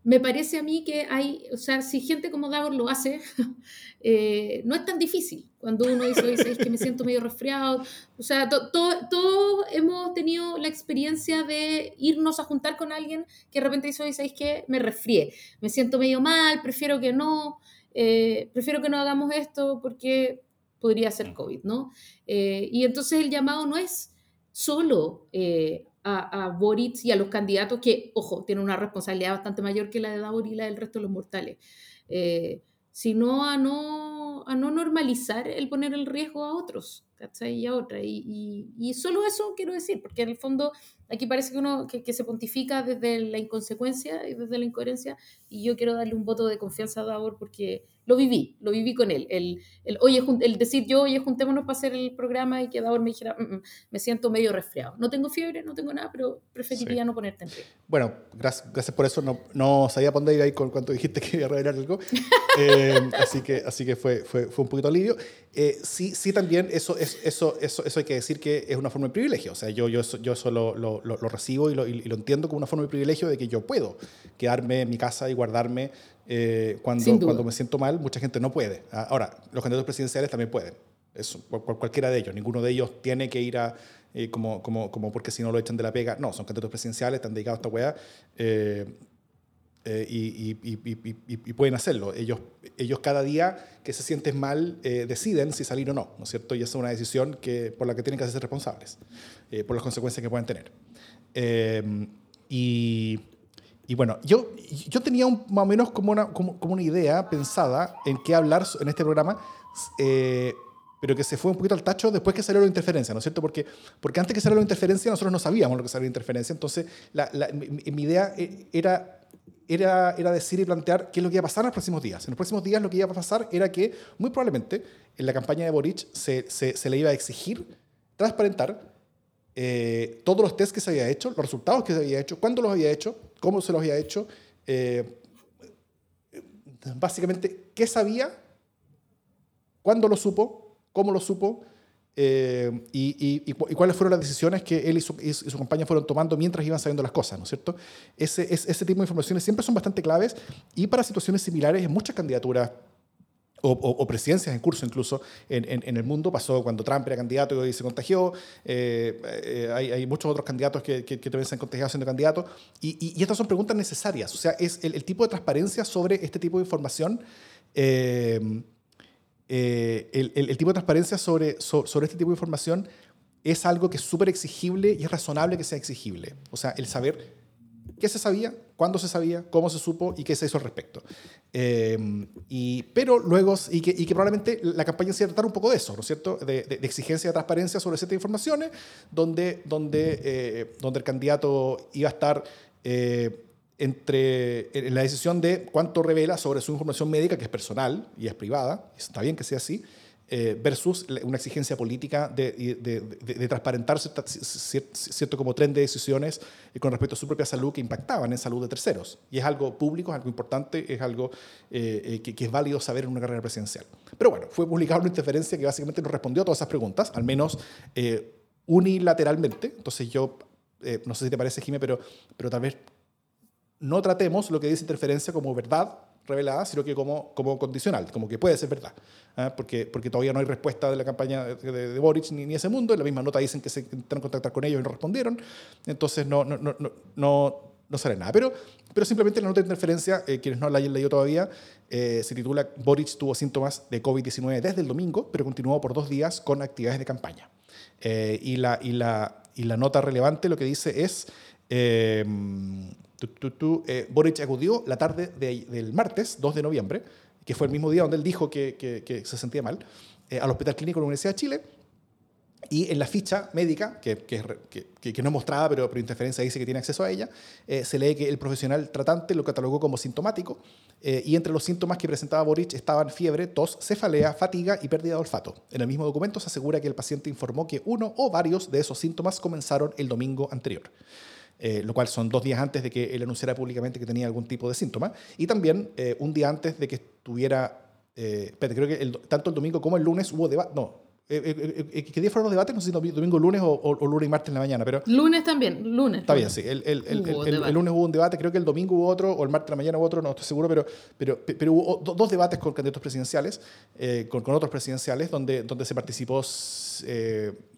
me parece a mí que hay, o sea, si gente como Davor lo hace, [LAUGHS] eh, no es tan difícil. Cuando uno dice, oye, es que me siento medio resfriado, o sea, todos hemos tenido la experiencia de irnos a juntar con alguien que de repente dice, oye, ¿sabéis que Me resfrié, me siento medio mal, prefiero que no, eh, prefiero que no hagamos esto porque podría ser COVID, ¿no? Eh, y entonces el llamado no es solo a, Boric y a los candidatos que, ojo, tienen una responsabilidad bastante mayor que la de Davor y la del resto de los mortales, eh, sino a no, a no normalizar el poner el riesgo a otros, ¿cachai? Y a otra. Y, y, solo eso quiero decir, porque en el fondo aquí parece que uno que, que, se pontifica desde la inconsecuencia y desde la incoherencia, y yo quiero darle un voto de confianza a Davor porque lo viví, lo viví con él. El, el, oye, el decir yo, oye, juntémonos para hacer el programa y que Davor me dijera, mm, mm, me siento medio resfriado. No tengo fiebre, no tengo nada, pero preferiría no ponerte en riesgo. Bueno, gracias, gracias por eso. No, no sabía por ir ahí con cuanto dijiste que iba a revelar algo. [LAUGHS] Eh, así que, así que fue, fue, fue un poquito alivio. Eh, sí, sí, también eso, eso, eso, eso hay que decir que es una forma de privilegio. O sea, yo, yo, yo eso lo, lo, lo, recibo y lo, y lo entiendo como una forma de privilegio de que yo puedo quedarme en mi casa y guardarme eh, cuando, cuando me siento mal, mucha gente no puede. Ah, ahora, los candidatos presidenciales también pueden. Eso, cualquiera de ellos. Ninguno de ellos tiene que ir a, eh, como, como, como porque si no lo echan de la pega. No, son candidatos presidenciales, están dedicados a esta weá eh, y, y, pueden hacerlo. Ellos, ellos cada día que se sienten mal deciden si salir o no, ¿no es cierto? Y esa es una decisión que, por la que tienen que hacerse responsables, por las consecuencias que pueden tener. y y bueno, yo, yo tenía un, más o menos como una, como, como, una idea pensada en qué hablar en este programa, eh, pero que se fue un poquito al tacho después que salió la interferencia, ¿no es cierto? Porque, porque antes que salió la interferencia nosotros no sabíamos lo que salió la interferencia, entonces la, mi, idea eh, era, era, era decir y plantear qué es lo que iba a pasar en los próximos días. En los próximos días lo que iba a pasar era que muy probablemente en la campaña de Boric se, se, le iba a exigir transparentar eh, todos los tests que se había hecho, los resultados que se había hecho, cuándo los había hecho, cómo se los había hecho, eh, básicamente qué sabía, cuándo lo supo, cómo lo supo eh, y, cuáles fueron las decisiones que él y su, y su, compañía fueron tomando mientras iban sabiendo las cosas, ¿no es cierto? Ese, ese tipo de informaciones siempre son bastante claves y para situaciones similares en muchas candidaturas o, presidencias en curso incluso en, en, el mundo. Pasó cuando Trump era candidato y se contagió. Eh, eh, hay, hay, muchos otros candidatos que, que, también se han contagiado siendo candidatos. Y, y, estas son preguntas necesarias. O sea, es el, tipo de transparencia sobre este tipo de información. Eh, el, el, tipo de transparencia sobre, sobre este tipo de información es algo que es súper exigible y es razonable que sea exigible. O sea, el saber qué se sabía, cuándo se sabía, cómo se supo y qué se hizo al respecto. Eh, y, pero luego, y que, y que, probablemente la campaña se iba tratar un poco de eso, ¿no es cierto? De, exigencia de transparencia sobre ciertas informaciones, donde, donde, eh, donde el candidato iba a estar eh, entre en la decisión de cuánto revela sobre su información médica, que es personal y es privada, está bien que sea así, eh, versus una exigencia política de, de, de, transparentar cierto, como tren de decisiones eh, con respecto a su propia salud que impactaban en salud de terceros. Y es algo público, es algo importante, es algo eh, que, es válido saber en una carrera presidencial. Pero bueno, fue publicada una interferencia que básicamente nos respondió a todas esas preguntas, al menos unilateralmente. Entonces yo, no sé si te parece, Jimé, pero, pero tal vez no tratemos lo que dice interferencia como verdad revelada, sino que como, como condicional, como que puede ser verdad, ¿eh? porque, porque todavía no hay respuesta de la campaña de, de, Boric ni, ni, ese mundo, en la misma nota dicen que se intentaron contactar con ellos y no respondieron, entonces no, no, no, no, no sale nada. Pero, pero simplemente la nota de interferencia, eh, quienes no la hayan leído todavía, eh, se titula Boric tuvo síntomas de COVID-19 desde el domingo, pero continuó por dos días con actividades de campaña. Eh, y, la, y, la, y la nota relevante lo que dice es... Boric acudió la tarde del martes, 2 de noviembre, que fue el mismo día donde él dijo que, se sentía mal, al Hospital Clínico de la Universidad de Chile, y en la ficha médica, que, no es mostrada, pero por interferencia dice que tiene acceso a ella, eh, se lee que el profesional tratante lo catalogó como sintomático eh, y entre los síntomas que presentaba Boric estaban fiebre, tos, cefalea, fatiga y pérdida de olfato. En el mismo documento se asegura que el paciente informó que uno o varios de esos síntomas comenzaron el domingo anterior. Eh, lo cual son dos días antes de que él anunciara públicamente que tenía algún tipo de síntoma, y también un día antes de que estuviera, creo que tanto el domingo como el lunes hubo debate, no, eh, eh, eh, ¿Qué día fueron los debates? No sé si domingo, lunes o, lunes y martes en la mañana. Pero lunes también, lunes. Está bien, sí. El, el, el, lunes hubo un debate, creo que el domingo hubo otro, o el martes en la mañana hubo otro, no estoy seguro, pero, pero, pero hubo dos debates con candidatos presidenciales, con, con, otros presidenciales, donde, donde se participó,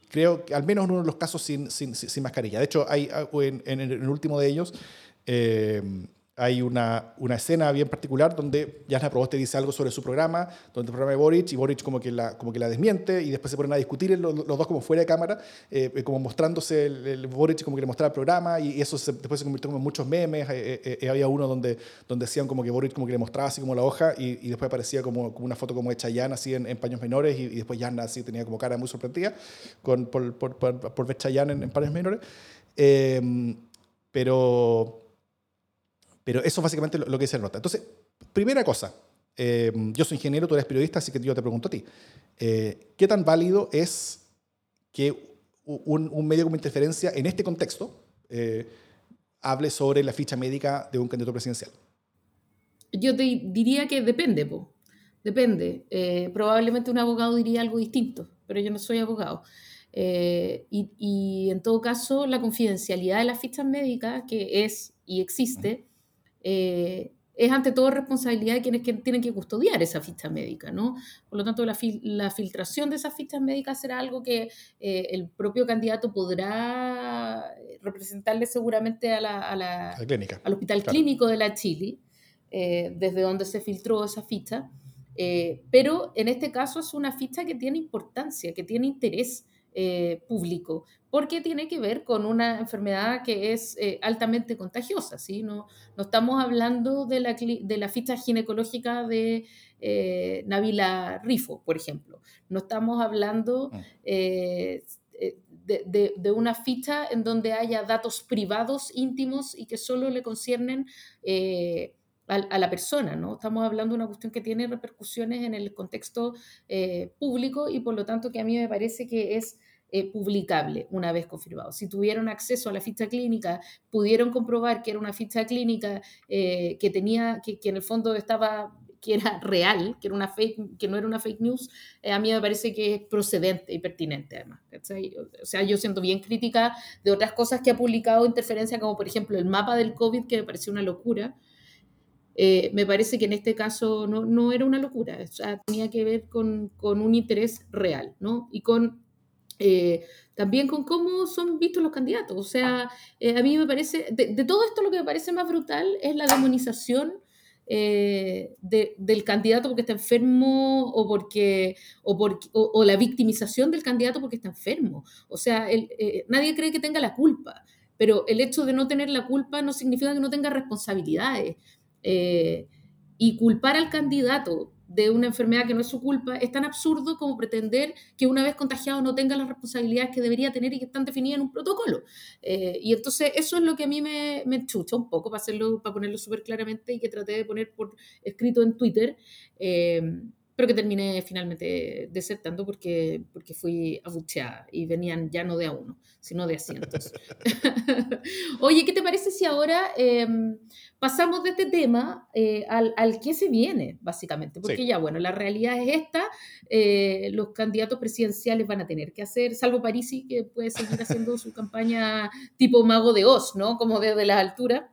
creo que al menos en uno de los casos sin, sin, sin mascarilla. De hecho, hay, en, en, el último de ellos hay una, una, escena bien particular donde Jasna Proboste dice algo sobre su programa, donde el programa de Boric, y Boric como que la, como que la desmiente, y después se ponen a discutir los, dos como fuera de cámara, eh, eh, como mostrándose el, Boric como que le mostraba el programa, y eso después se convirtió como en muchos memes. Eh, había uno donde, donde decían como que Boric como que le mostraba así como la hoja, y, y después aparecía como, como, una foto como de Chayanne así en, paños menores, y, después Jasna así tenía como cara muy sorprendida con, por, por, por, ver Chayanne en, en paños menores. pero pero eso es básicamente lo, que dice la nota. Entonces, primera cosa, eh, yo soy ingeniero, tú eres periodista, así que yo te pregunto a ti. Eh, ¿Qué tan válido es que un, medio como interferencia en este contexto eh, hable sobre la ficha médica de un candidato presidencial? Yo te diría que depende, po. depende. probablemente un abogado diría algo distinto, pero yo no soy abogado. y, y, en todo caso, la confidencialidad de las fichas médicas, que es y existe, eh, es ante todo responsabilidad de quienes tienen que custodiar esa ficha médica, ¿no? Por lo tanto, la, filtración de esas fichas médicas será algo que eh, el propio candidato podrá representarle seguramente a la, al hospital clínico de la Chile, eh, desde donde se filtró esa ficha. pero en este caso es una ficha que tiene importancia, que tiene interés público, porque tiene que ver con una enfermedad que es eh, altamente contagiosa, ¿sí? No, no estamos hablando de la, de la ficha ginecológica de eh, Navila Rifo, por ejemplo. No estamos hablando mm. eh, de, de, una ficha en donde haya datos privados, íntimos y que solo le conciernen a, la persona, ¿no? Estamos hablando de una cuestión que tiene repercusiones en el contexto público y por lo tanto que a mí me parece que es eh, publicable una vez confirmado. Si tuvieron acceso a la ficha clínica, pudieron comprobar que era una ficha clínica eh, que tenía, que, en el fondo estaba que era real, que, era una fake, que no era una fake news, eh, a mí me parece que es procedente y pertinente además. O sea, yo siento bien crítica de otras cosas que ha publicado Interferencia, como por ejemplo el mapa del COVID, que me pareció una locura. Me parece que en este caso no, no era una locura, o sea, tenía que ver con, con un interés real, ¿no? Y con eh, también con cómo son vistos los candidatos. O sea, eh, a mí me parece, de, todo esto lo que me parece más brutal es la demonización eh, del candidato porque está enfermo o, porque, o, o, la victimización del candidato porque está enfermo. O sea, nadie cree que tenga la culpa, pero el hecho de no tener la culpa no significa que no tenga responsabilidades. Y culpar al candidato de una enfermedad que no es su culpa, es tan absurdo como pretender que una vez contagiado no tenga las responsabilidades que debería tener y que están definidas en un protocolo. Eh, y entonces eso es lo que a mí me, me chucha un poco, para, hacerlo, para ponerlo súper claramente y que traté de poner por escrito en Twitter. Eh, pero que terminé finalmente desertando porque, porque fui abucheada y venían ya no de a uno, sino de a cientos. [LAUGHS] Oye, ¿qué te parece si ahora em, pasamos de este tema eh, al, al que se viene, básicamente? Porque ya, bueno, la realidad es esta, eh, los candidatos presidenciales van a tener que hacer, salvo Parisi, que puede seguir haciendo su campaña tipo mago de Oz, ¿no? Como desde la altura.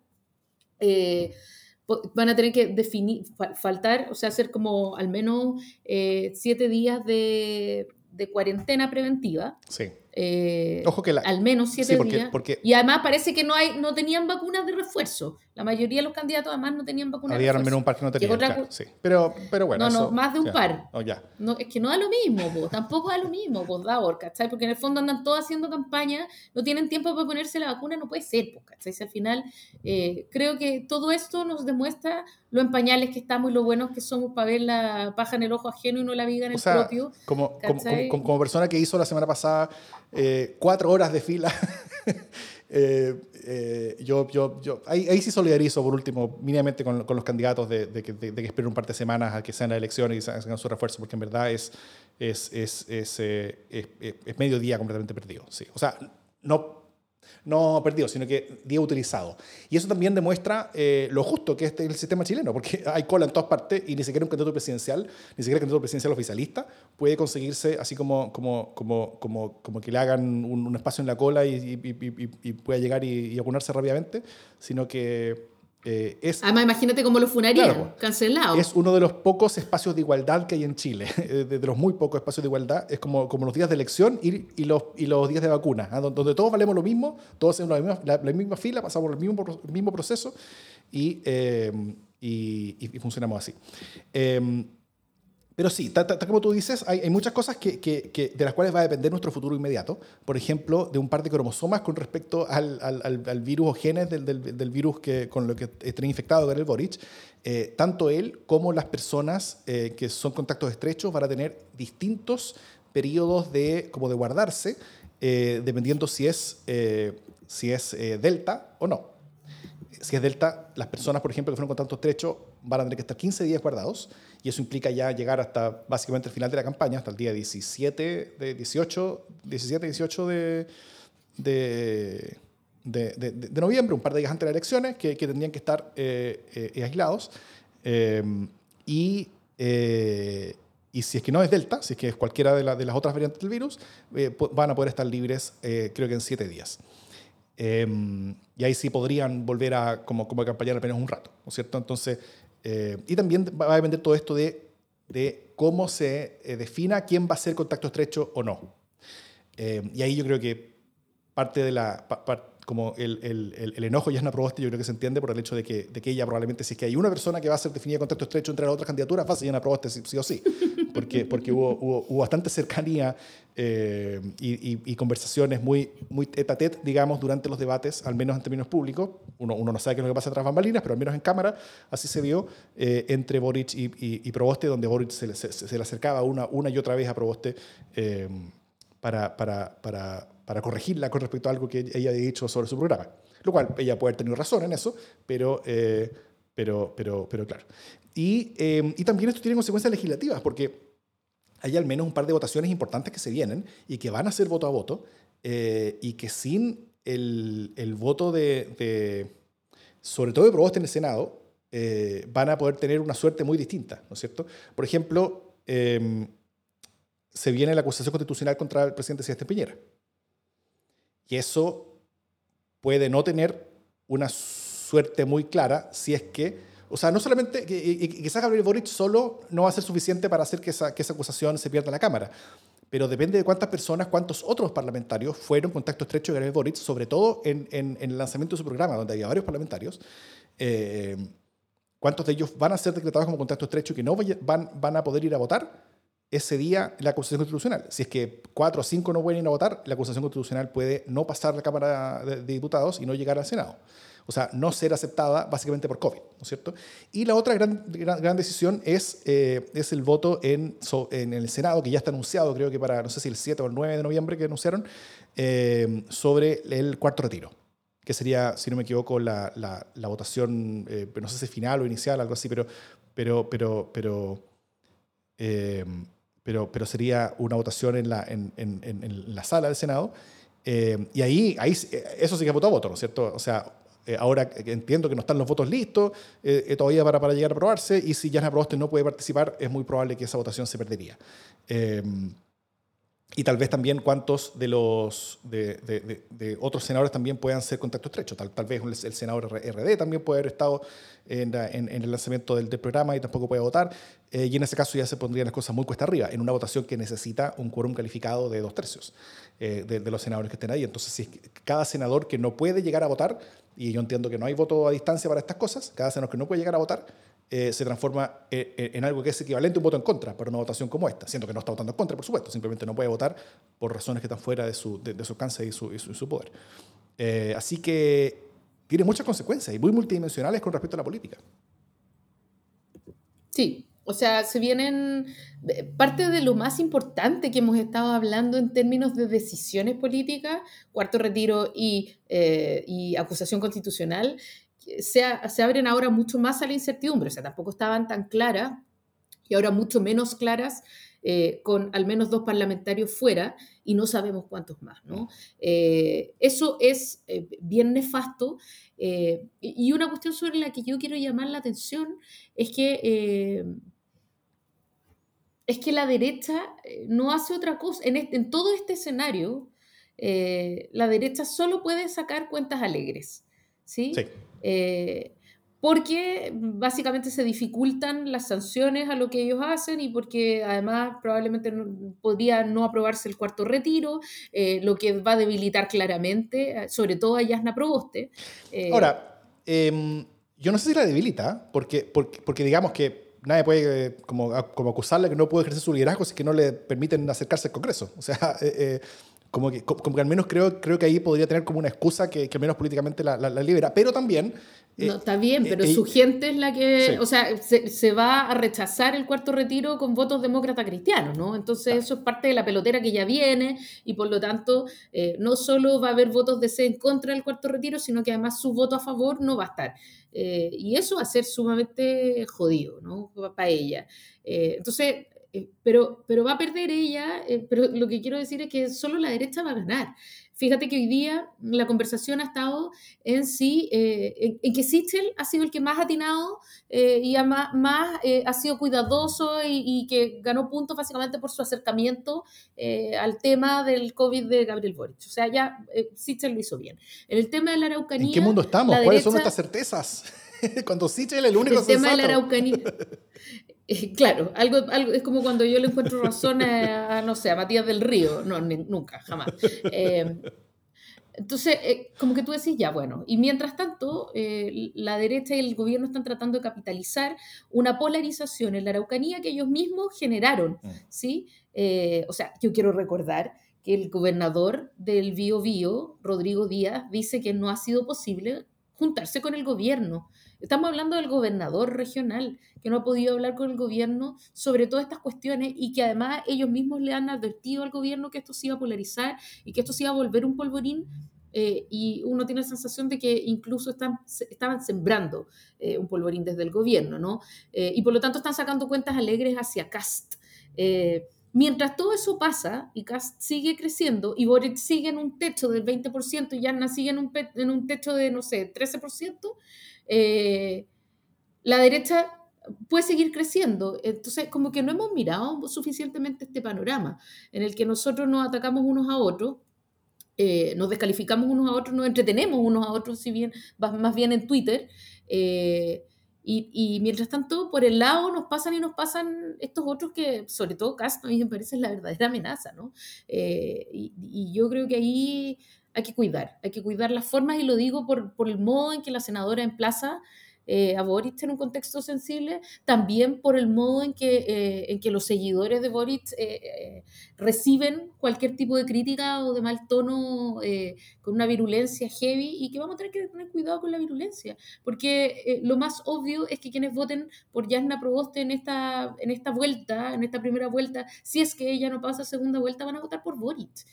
Van a tener que definir, faltar, o sea, hacer como al menos eh, siete días de, de, cuarentena preventiva. Sí. Eh, Ojo que al menos siete días. Y además parece que no hay, no tenían vacunas de refuerzo. La mayoría de los candidatos además no tenían vacunas Había al menos un par que no tenían. sí. pero, pero bueno. No, no, más de un par. Oh, ya. No, es que no da lo mismo, tampoco da lo mismo, pues da ¿cachai? Porque en el fondo andan todos haciendo campaña, no tienen tiempo para ponerse la vacuna, no puede ser, ¿cachai? Si al final eh, creo que todo esto nos demuestra lo empañales que estamos y lo buenos que somos para ver la paja en el ojo ajeno y no la viga en el propio. Como, como, como, persona que hizo la semana pasada eh, cuatro horas de fila, [LAUGHS] eh, eh, yo, yo, yo ahí, ahí, sí solidarizo por último mínimamente con, con los candidatos de, de, que, de, que, esperen un par de semanas a que sean las elecciones y hagan su refuerzo, porque en verdad es, es, es, es, es, es medio día completamente perdido. Sí. O sea, no no perdido, sino que día utilizado. Y eso también demuestra eh, lo justo que es el sistema chileno, porque [LAUGHS] hay cola en todas partes y ni siquiera un candidato presidencial, ni siquiera un candidato presidencial oficialista puede conseguirse así como, como, como, como, como que le hagan un, espacio en la cola y, pueda llegar y, y rápidamente, sino que eh, es, Además, imagínate cómo lo funarían, cancelado. Es uno de los pocos espacios de igualdad que hay en Chile, [LAUGHS] de, los muy pocos espacios de igualdad. Es como, como los días de elección y, y los, y los días de vacuna, ¿ah? donde todos valemos lo mismo, todos en la misma, la, misma fila, pasamos por el mismo, mismo proceso y, eh, y, y, funcionamos así. Eh, pero sí, tal, como tú dices, hay, muchas cosas que, que, de las cuales va a depender nuestro futuro inmediato. Por ejemplo, de un par de cromosomas con respecto al, al, al virus o genes del, del, del, virus que, con lo que estén infectado el Boric. Eh, tanto él como las personas eh, que son contactos estrechos van a tener distintos periodos de, como de guardarse, eh, dependiendo si es, si es delta o no. Si es delta, las personas, por ejemplo, que fueron contacto estrecho van a tener que estar 15 días guardados y eso implica ya llegar hasta básicamente el final de la campaña, hasta el día 17, de 18, 17, 18 de, de, de, de, noviembre, un par de días antes de las elecciones, que, que tendrían que estar eh, eh, aislados. Em, y, eh, y si es que no es Delta, si es que es cualquiera de, de las otras variantes del virus, van a poder estar libres, creo que en siete días. Em, y ahí sí podrían volver a como, como campañar apenas un rato, ¿no es cierto? Entonces, eh, y también va a depender todo esto de, de cómo se eh, defina quién va a ser contacto estrecho o no. Eh, y ahí yo creo que parte de la... como el, el, el, enojo ya es una propuesta, yo creo que se entiende por el hecho de que, de que ella probablemente, si es que hay una persona que va a ser definida contacto estrecho entre las otras candidaturas, va a ser una propuesta sí o sí porque, porque hubo, hubo, bastante cercanía eh, y, y, conversaciones muy, muy tete a tete, digamos, durante los debates, al menos en términos públicos. Uno, uno no sabe qué es lo que pasa tras bambalinas, pero al menos en cámara así se vio eh, entre Boric y, y, Proboste, donde Boric se, se, le acercaba una, una y otra vez a Proboste eh, para, para, para, para corregirla con respecto a algo que ella había dicho sobre su programa. Lo cual ella puede haber tenido razón en eso, pero, pero, pero, pero claro. Y, y también esto tiene consecuencias legislativas, porque hay al menos un par de votaciones importantes que se vienen y que van a ser voto a voto eh, y que sin el, el voto de, sobre todo de Proboste en el Senado, eh, van a poder tener una suerte muy distinta, ¿no es cierto? Por ejemplo, em, se viene la acusación constitucional contra el presidente Sebastián Piñera. Y eso puede no tener una suerte muy clara si es que o sea, no solamente, que, quizás Gabriel Boric solo no va a ser suficiente para hacer que esa, acusación se pierda en la Cámara, pero depende de cuántas personas, cuántos otros parlamentarios fueron contacto estrecho de Gabriel Boric, sobre todo en, el lanzamiento de su programa, donde había varios parlamentarios. Eh, ¿Cuántos de ellos van a ser decretados como contacto estrecho y que no van a poder ir a votar ese día la acusación constitucional? Si es que cuatro o cinco no pueden ir a votar, la acusación constitucional puede no pasar la Cámara de Diputados y no llegar al Senado. O sea, no ser aceptada básicamente por COVID, ¿no es cierto? Y la otra gran, gran, decisión es, eh, es el voto en, en el Senado, que ya está anunciado, creo que para, no sé si el 7 o el 9 de noviembre que anunciaron, eh, sobre el cuarto retiro, que sería, si no me equivoco, la, la, votación, eh, no sé si final o inicial, algo así, pero, pero, pero, pero, pero, pero sería una votación en la, en, en, en la sala del Senado. y ahí, ahí, eso sí que es voto a voto, ¿no es cierto? O sea, eh, ahora entiendo que no están los votos listos eh, eh, todavía para, para, llegar a aprobarse y si Jana Proboste no puede participar, es muy probable que esa votación se perdería. Y tal vez también cuántos de los de, otros senadores también puedan ser contacto estrecho. Tal, tal vez el, senador RD también puede haber estado en, el lanzamiento del, programa y tampoco puede votar. Eh, y en ese caso ya se pondrían las cosas muy cuesta arriba, en una votación que necesita un quórum calificado de dos tercios eh, de, los senadores que estén ahí. Entonces, si cada senador que no puede llegar a votar, y yo entiendo que no hay voto a distancia para estas cosas, cada senador que no puede llegar a votar, eh, se transforma eh, eh, en algo que es equivalente a un voto en contra para una votación como esta. Siento que no está votando en contra, por supuesto, simplemente no puede votar por razones que están fuera de su, de, su alcance y su, su, poder. así que tiene muchas consecuencias y muy multidimensionales con respecto a la política. Sí, o sea, se vienen parte de lo más importante que hemos estado hablando en términos de decisiones políticas, cuarto retiro y, y acusación constitucional, se, abren ahora mucho más a la incertidumbre, o sea, tampoco estaban tan claras y ahora mucho menos claras eh, con al menos dos parlamentarios fuera y no sabemos cuántos más. ¿no? Eh, eso es eh, bien nefasto y una cuestión sobre la que yo quiero llamar la atención es que, es que la derecha no hace otra cosa. En, en todo este escenario, la derecha solo puede sacar cuentas alegres. ¿Sí? sí. Eh, porque básicamente se dificultan las sanciones a lo que ellos hacen y porque además probablemente podría no aprobarse el cuarto retiro, eh, lo que va a debilitar claramente, eh, sobre todo a Yasna Proboste. Ahora, em, yo no sé si la debilita, porque, porque, porque digamos que nadie puede como, como acusarle que no puede ejercer su liderazgo si que no le permiten acercarse al Congreso. O sea, [LAUGHS] como que, como que al menos creo, creo que ahí podría tener como una excusa que, que menos políticamente la, la, libera. Pero también... Eh, no, está bien, pero eh, su gente es la que... O sea, se, se, va a rechazar el cuarto retiro con votos demócrata cristianos, ¿no? Entonces eso es parte de la pelotera que ya viene y por lo tanto eh, no solo va a haber votos de C en contra del cuarto retiro, sino que además su voto a favor no va a estar. y eso va a ser sumamente jodido, ¿no? Para ella. entonces eh, pero, pero va a perder ella, eh, pero lo que quiero decir es que solo la derecha va a ganar. Fíjate que hoy día la conversación ha estado en sí, eh, en, que Sichel ha sido el que más ha atinado y más, más ha sido cuidadoso y, que ganó puntos básicamente por su acercamiento al tema del COVID de Gabriel Boric. O sea, ya Sichel lo hizo bien. En el tema de la Araucanía... ¿En qué mundo estamos? ¿Cuáles son nuestras certezas? [LAUGHS] Cuando Sichel es el único El tema de la Araucanía... [LAUGHS] [LAUGHS] claro, algo, algo, es como cuando yo le encuentro razón a, no sé, a Matías del Río. No, nunca, jamás. Eh, entonces, eh, como que tú decís, ya, bueno, y mientras tanto, eh, la derecha y el gobierno están tratando de capitalizar una polarización en la Araucanía que ellos mismos generaron, mm. ¿sí? o sea, yo quiero recordar que el gobernador del Bío Bío, Rodrigo Díaz, dice que no ha sido posible juntarse con el gobierno Estamos hablando del gobernador regional, que no ha podido hablar con el gobierno sobre todas estas cuestiones y que además ellos mismos le han advertido al gobierno que esto se iba a polarizar y que esto se iba a volver un polvorín. Eh, y uno tiene la sensación de que incluso están, estaban sembrando eh, un polvorín desde el gobierno, ¿no? Eh, y por lo tanto están sacando cuentas alegres hacia Cast. Mientras todo eso pasa y Cast sigue creciendo y Boric sigue en un techo del 20% y Yarna sigue en un, techo de, no sé, 13%, eh, la derecha puede seguir creciendo. Entonces, como que no hemos mirado suficientemente este panorama en el que nosotros nos atacamos unos a otros, eh, nos descalificamos unos a otros, nos entretenemos unos a otros, si bien más bien en Twitter. Eh, y, mientras tanto, por el lado nos pasan y nos pasan estos otros que, sobre todo Castro, a mí me parece la verdadera amenaza, ¿no? y, y, yo creo que ahí hay que cuidar, hay que cuidar las formas y lo digo por, por el modo en que la senadora emplaza eh, a Boric en un contexto sensible, también por el modo en que, eh, en que los seguidores de Boric eh, reciben cualquier tipo de crítica o de mal tono con una virulencia heavy y que vamos a tener que tener cuidado con la virulencia, porque lo más obvio es que quienes voten por Yasna Proboste en esta, en esta vuelta, en esta primera vuelta, si es que ella no pasa segunda vuelta, van a votar por Boric.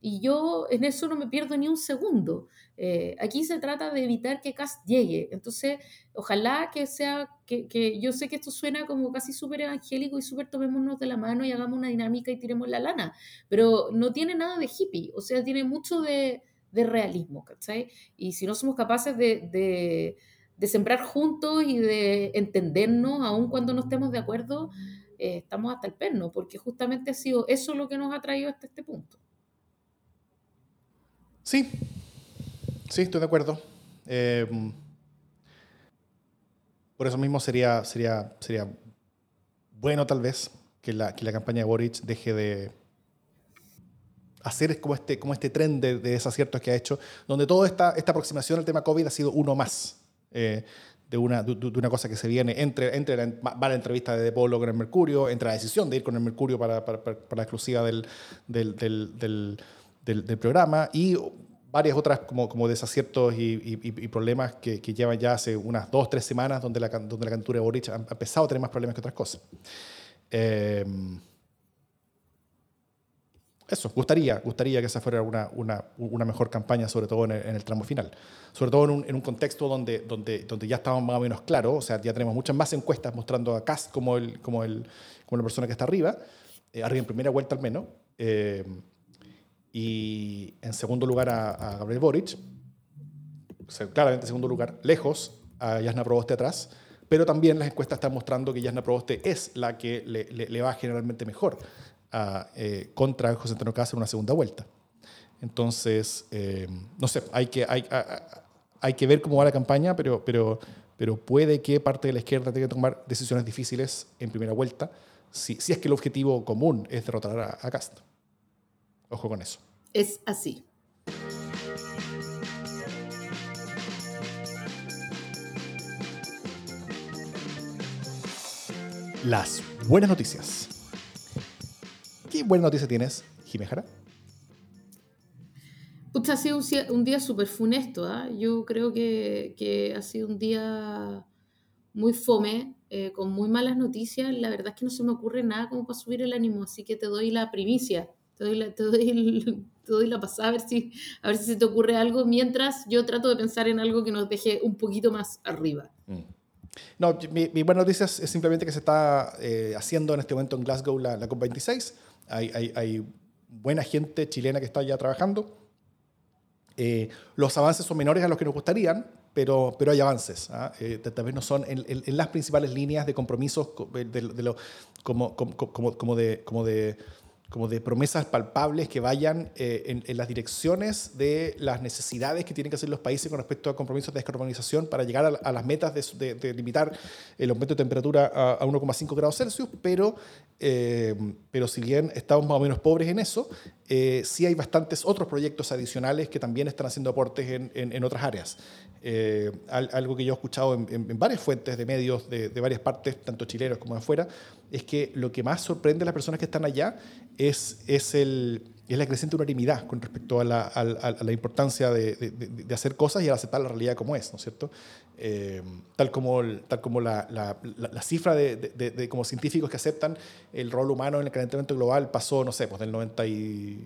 Y yo en eso no me pierdo ni un segundo. Eh, aquí se trata de evitar que Cast llegue. Entonces, ojalá que sea, que, que yo sé que esto suena como casi súper evangélico y súper tomémonos de la mano y hagamos una dinámica y tiremos la lana, pero no tiene nada de hippie, o sea, tiene mucho de, de realismo, ¿cachai? Y si no somos capaces de, de, de sembrar juntos y de entendernos, aun cuando no estemos de acuerdo, estamos hasta el perno, porque justamente ha sido eso lo que nos ha traído hasta este punto. Sí, sí, estoy de acuerdo. Em, por eso mismo sería, sería, sería bueno tal vez que la, que la campaña de Boric deje de hacer como este, como este tren de, desaciertos que ha hecho, donde toda esta, esta aproximación al tema COVID ha sido uno más. Eh, de una, de, una cosa que se viene entre, entre la, entrevista de De Polo con el Mercurio, entre la decisión de ir con el Mercurio para, para, para la exclusiva del, del, del, del, programa y varias otras como, como desaciertos y, y, problemas que, que, llevan ya hace unas dos, tres semanas donde la, donde la candidatura de Boric ha, empezado a tener más problemas que otras cosas. Eh, eso, gustaría, gustaría que esa fuera una, una, una mejor campaña, sobre todo en el, tramo final. Sobre todo en un, en un, contexto donde, donde, donde ya estamos más o menos claros, o sea, ya tenemos muchas más encuestas mostrando a Cast como, el, como, el, como la persona que está arriba, eh, arriba en primera vuelta al menos, eh, y en segundo lugar a, Gabriel Boric, claramente en segundo lugar, lejos a Jasna Proboste atrás, pero también las encuestas están mostrando que Jasna Proboste es la que le, le, le va generalmente mejor eh, contra José Antonio Castro en una segunda vuelta. Entonces, eh, no sé, hay que, hay, hay, que ver cómo va la campaña, pero, pero, pero puede que parte de la izquierda tenga que tomar decisiones difíciles en primera vuelta, si, si es que el objetivo común es derrotar a, a Castro. Ojo con eso. Es así. Las buenas noticias. ¿Qué buena noticia tienes, Jimejara? ha sido un, día súper funesto. ¿ah? Yo creo que, ha sido un día muy fome, eh, con muy malas noticias. La verdad es que no se me ocurre nada como para subir el ánimo, así que te doy la primicia. Te doy la, [LAUGHS] te doy la pasada a ver, si, a ver si se te ocurre algo mientras yo trato de pensar en algo que nos deje un poquito más arriba. Mm. No, mi, buena noticia es, simplemente que se está eh, haciendo en este momento en Glasgow la, la COP26 hay, buena gente chilena que está ya trabajando. Eh, los avances son menores a los que nos gustarían, pero, pero hay avances. ¿ah? Eh, tal vez no son en, las principales líneas de compromisos de, lo, como, como, como, de, como de como de promesas palpables que vayan eh, en, las direcciones de las necesidades que tienen que hacer los países con respecto a compromisos de descarbonización para llegar a, las metas de, limitar el aumento de temperatura a, 1,5 grados Celsius, pero, eh, pero si bien estamos más o menos pobres en eso, eh, sí hay bastantes otros proyectos adicionales que también están haciendo aportes en, en, otras áreas. algo que yo he escuchado en, varias fuentes de medios de, de varias partes, tanto chilenos como de afuera, es que lo que más sorprende a las personas que están allá es, es, el, es la creciente unanimidad con respecto a la, la importancia de, de, hacer cosas y a aceptar la realidad como es, ¿no es cierto? Eh, tal como, tal como la, la cifra de, como científicos que aceptan el rol humano en el calentamiento global pasó, no sé, pues del 90 y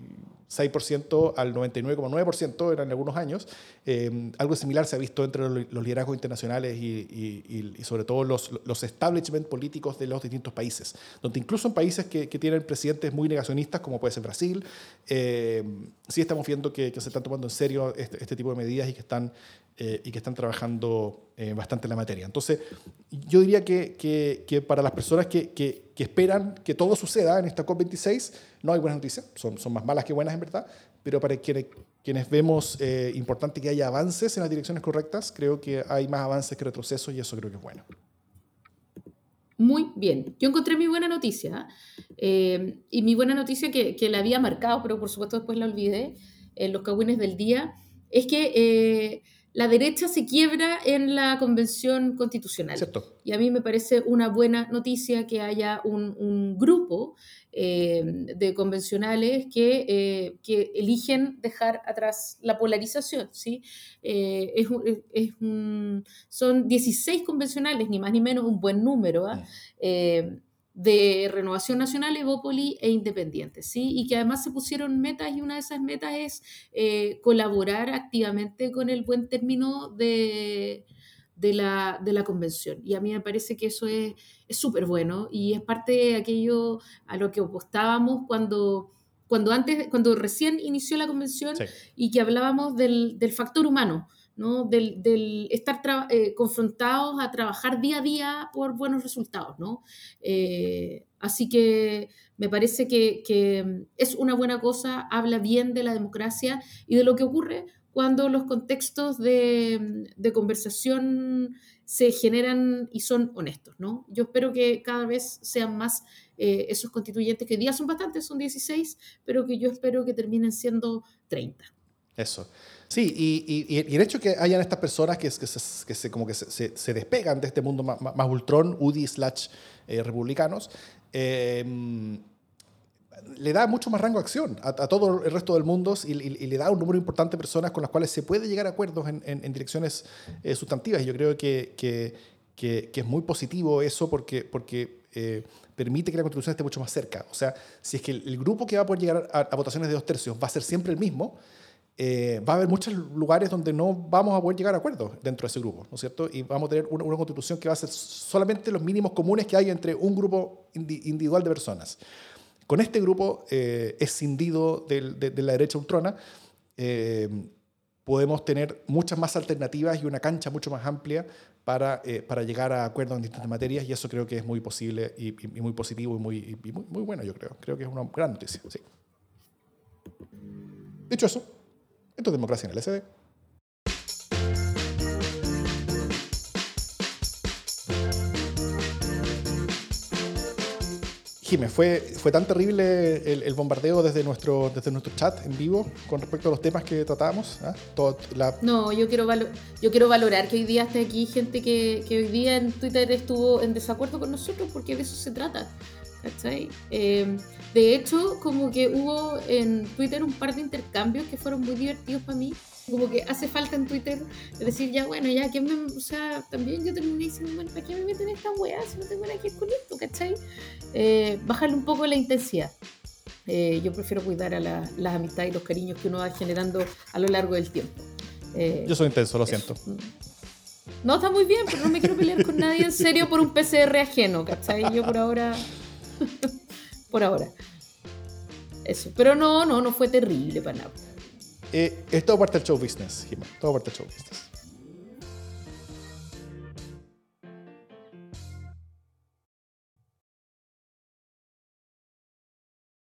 6% al 99,9% en algunos años. Eh, algo similar se ha visto entre los liderazgos internacionales y, sobre todo los, los establishment políticos de los distintos países, donde incluso en países que, tienen presidentes muy negacionistas, como puede ser Brasil, eh, sí estamos viendo que, se están tomando en serio este, este tipo de medidas y que están eh, y que están trabajando eh, bastante en la materia. Entonces, yo diría que, que, para las personas que, que, esperan que todo suceda en esta COP26, no hay buenas noticias, son, son más malas que buenas en verdad, pero para quienes, quienes vemos eh, importante que haya avances en las direcciones correctas, creo que hay más avances que retrocesos y eso creo que es bueno. Muy bien. Yo encontré mi buena noticia y mi buena noticia que, que, la había marcado, pero por supuesto después la olvidé en los cagüines del día, es que la derecha se quiebra en la convención constitucional. Y a mí me parece una buena noticia que haya un, grupo eh, de convencionales que, eh, que, eligen dejar atrás la polarización. ¿sí? Eh, es, son 16 convencionales, ni más ni menos, un buen número. ¿ah? De Renovación Nacional, Evópoli e Independiente, ¿sí? Y que además se pusieron metas y una de esas metas es eh, colaborar activamente con el buen término de, de, la, de, la, convención. Y a mí me parece que eso es súper bueno y es parte de aquello a lo que apostábamos cuando cuando antes, cuando recién inició la convención y que hablábamos del, del factor humano, ¿no? del, estar eh, confrontados a trabajar día a día por buenos resultados. ¿no? Eh, Así que me parece que, es una buena cosa, habla bien de la democracia y de lo que ocurre cuando los contextos de, conversación se generan y son honestos, ¿no? Yo espero que cada vez sean más eh, esos constituyentes, que día son bastantes, son 16, pero que yo espero que terminen siendo 30. Eso. Sí, y, y, el hecho que hayan estas personas que, que, se, que se, como que se, se, despegan de este mundo más, más ultrón, UDI slash eh, republicanos, eh, le da mucho más rango de acción a, todo el resto del mundo y, le da un número importante de personas con las cuales se puede llegar a acuerdos en, direcciones eh, sustantivas. Y yo creo que, que, es muy positivo eso porque, porque eh, permite que la Constitución esté mucho más cerca. O sea, si es que el, grupo que va a poder llegar a, votaciones de dos tercios va a ser siempre el mismo, eh, va a haber muchos lugares donde no vamos a poder llegar a acuerdos dentro de ese grupo, ¿no es cierto? Y vamos a tener una, una constitución que va a ser solamente los mínimos comunes que hay entre un grupo individual de personas. Con este grupo eh, escindido de, la derecha ultrona, eh, podemos tener muchas más alternativas y una cancha mucho más amplia para, eh, para llegar a acuerdos en distintas materias y eso creo que es muy posible y, muy positivo y, muy, muy, muy, bueno, yo creo. Creo que es una gran noticia. Sí. Dicho eso, esto es democracia en el SD. Jimé, ¿fue, ¿fue tan terrible el, bombardeo desde nuestro, desde nuestro chat en vivo con respecto a los temas que tratábamos? ¿Ah? No, yo quiero, yo quiero valorar que hoy día esté aquí gente que, que, hoy día en Twitter estuvo en desacuerdo con nosotros porque de eso se trata. Eh, de hecho, como que hubo en Twitter un par de intercambios que fueron muy divertidos para mí como que hace falta en Twitter decir, ya bueno, ya que me. O sea, también yo terminé diciendo, bueno, ¿para qué me meten esta weá si no tengo nada que ver con esto, ¿cachai? Eh, bajarle un poco la intensidad. Eh, yo prefiero cuidar a la, las amistades y los cariños que uno va generando a lo largo del tiempo. Eh, yo soy intenso, lo siento. No, está muy bien, pero no me quiero pelear con nadie en serio por un PCR ajeno, ¿cachai? Yo por ahora. [LAUGHS] por ahora. Eso. Pero no, no, no fue terrible para nada. Eh, es todo parte del show business, Jimmy. Todo parte del show business.